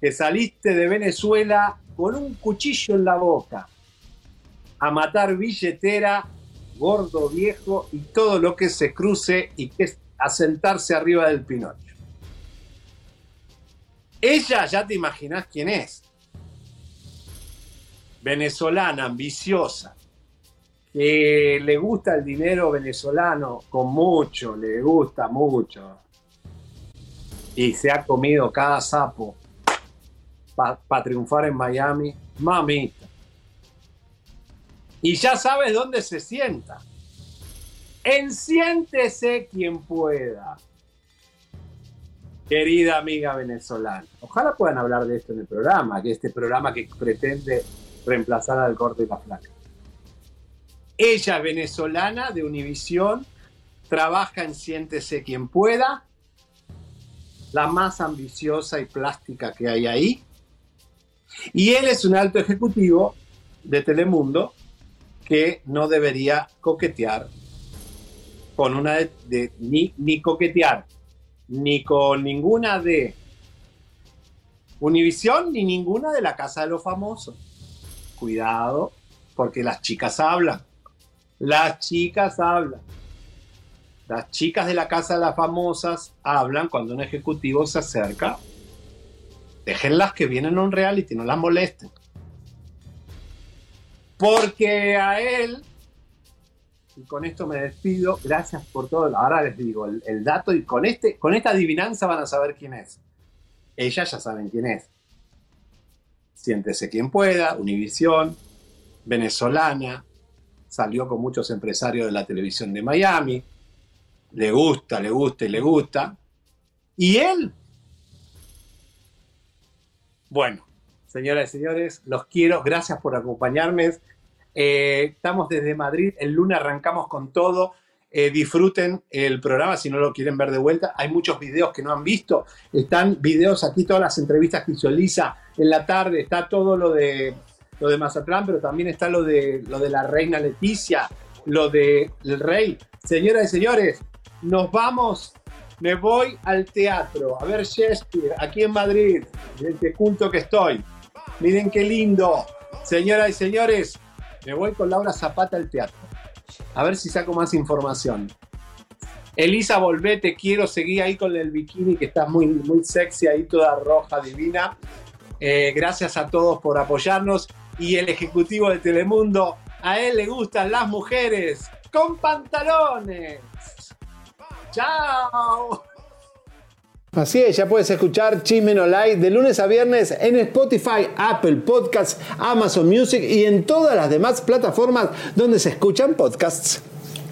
Que saliste de Venezuela con un cuchillo en la boca a matar billetera, gordo viejo y todo lo que se cruce y que es a sentarse arriba del Pinocho. Ella ya te imaginás quién es. Venezolana, ambiciosa, que le gusta el dinero venezolano con mucho, le gusta mucho. Y se ha comido cada sapo para triunfar en Miami. Mamita. Y ya sabes dónde se sienta. Enciéntese quien pueda. Querida amiga venezolana. Ojalá puedan hablar de esto en el programa, que este programa que pretende reemplazar al corte y la flaca. Ella venezolana de Univisión, trabaja en Siéntese quien pueda, la más ambiciosa y plástica que hay ahí. Y él es un alto ejecutivo de Telemundo que no debería coquetear con una de, de- ni, ni coquetear ni con ninguna de Univisión ni ninguna de la Casa de los Famosos. Cuidado, porque las chicas hablan. Las chicas hablan. Las chicas de la Casa de las Famosas hablan cuando un ejecutivo se acerca. Déjenlas que vienen a un reality, no las molesten. Porque a él, y con esto me despido, gracias por todo. Ahora les digo el, dato y con, este, con esta adivinanza van a saber quién es. Ellas ya saben quién es. Siéntese quien pueda, Univisión, venezolana, salió con muchos empresarios de la televisión de Miami, le gusta, le gusta y le gusta. Y él, bueno, señoras y señores, los quiero, gracias por acompañarme. Eh, estamos desde Madrid, el lunes arrancamos con todo. Eh, disfruten el programa si no lo quieren ver de vuelta. Hay muchos videos que no han visto. Están videos aquí, todas las entrevistas que hizo Elisa en la tarde. Está todo lo de lo de Mazatlán, pero también está lo de lo de la reina Leticia, lo de el rey. Señoras y señores, nos vamos. Me voy al teatro a ver Shakespeare aquí en Madrid, qué culto que estoy. Miren qué lindo. Señoras y señores, me voy con Laura Zapata al teatro. A ver si saco más información. Elisa, volvé, te quiero. Seguí ahí con el bikini que estás muy, muy sexy, ahí toda roja, divina. Eh, gracias a todos por apoyarnos. Y el ejecutivo de Telemundo, a él le gustan las mujeres con pantalones. Chao. Así es, ya puedes escuchar Chisme No Like de lunes a viernes en Spotify, Apple Podcasts, Amazon Music y en todas las demás plataformas donde se escuchan podcasts.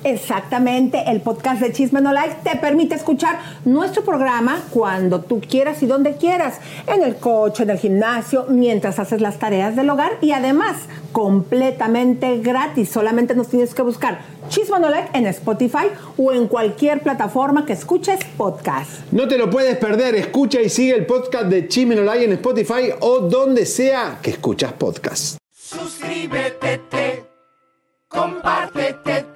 Exactamente, el podcast de Chisme No Like te permite escuchar nuestro programa cuando tú quieras y donde quieras, en el coche, en el gimnasio, mientras haces las tareas del hogar y además completamente gratis. Solamente nos tienes que buscar Chisme No Like en Spotify o en cualquier plataforma que escuches podcast. No te lo puedes perder, escucha y sigue el podcast de Chisme No Like en Spotify o donde sea que escuchas podcast. Suscríbete, te, compártete, te,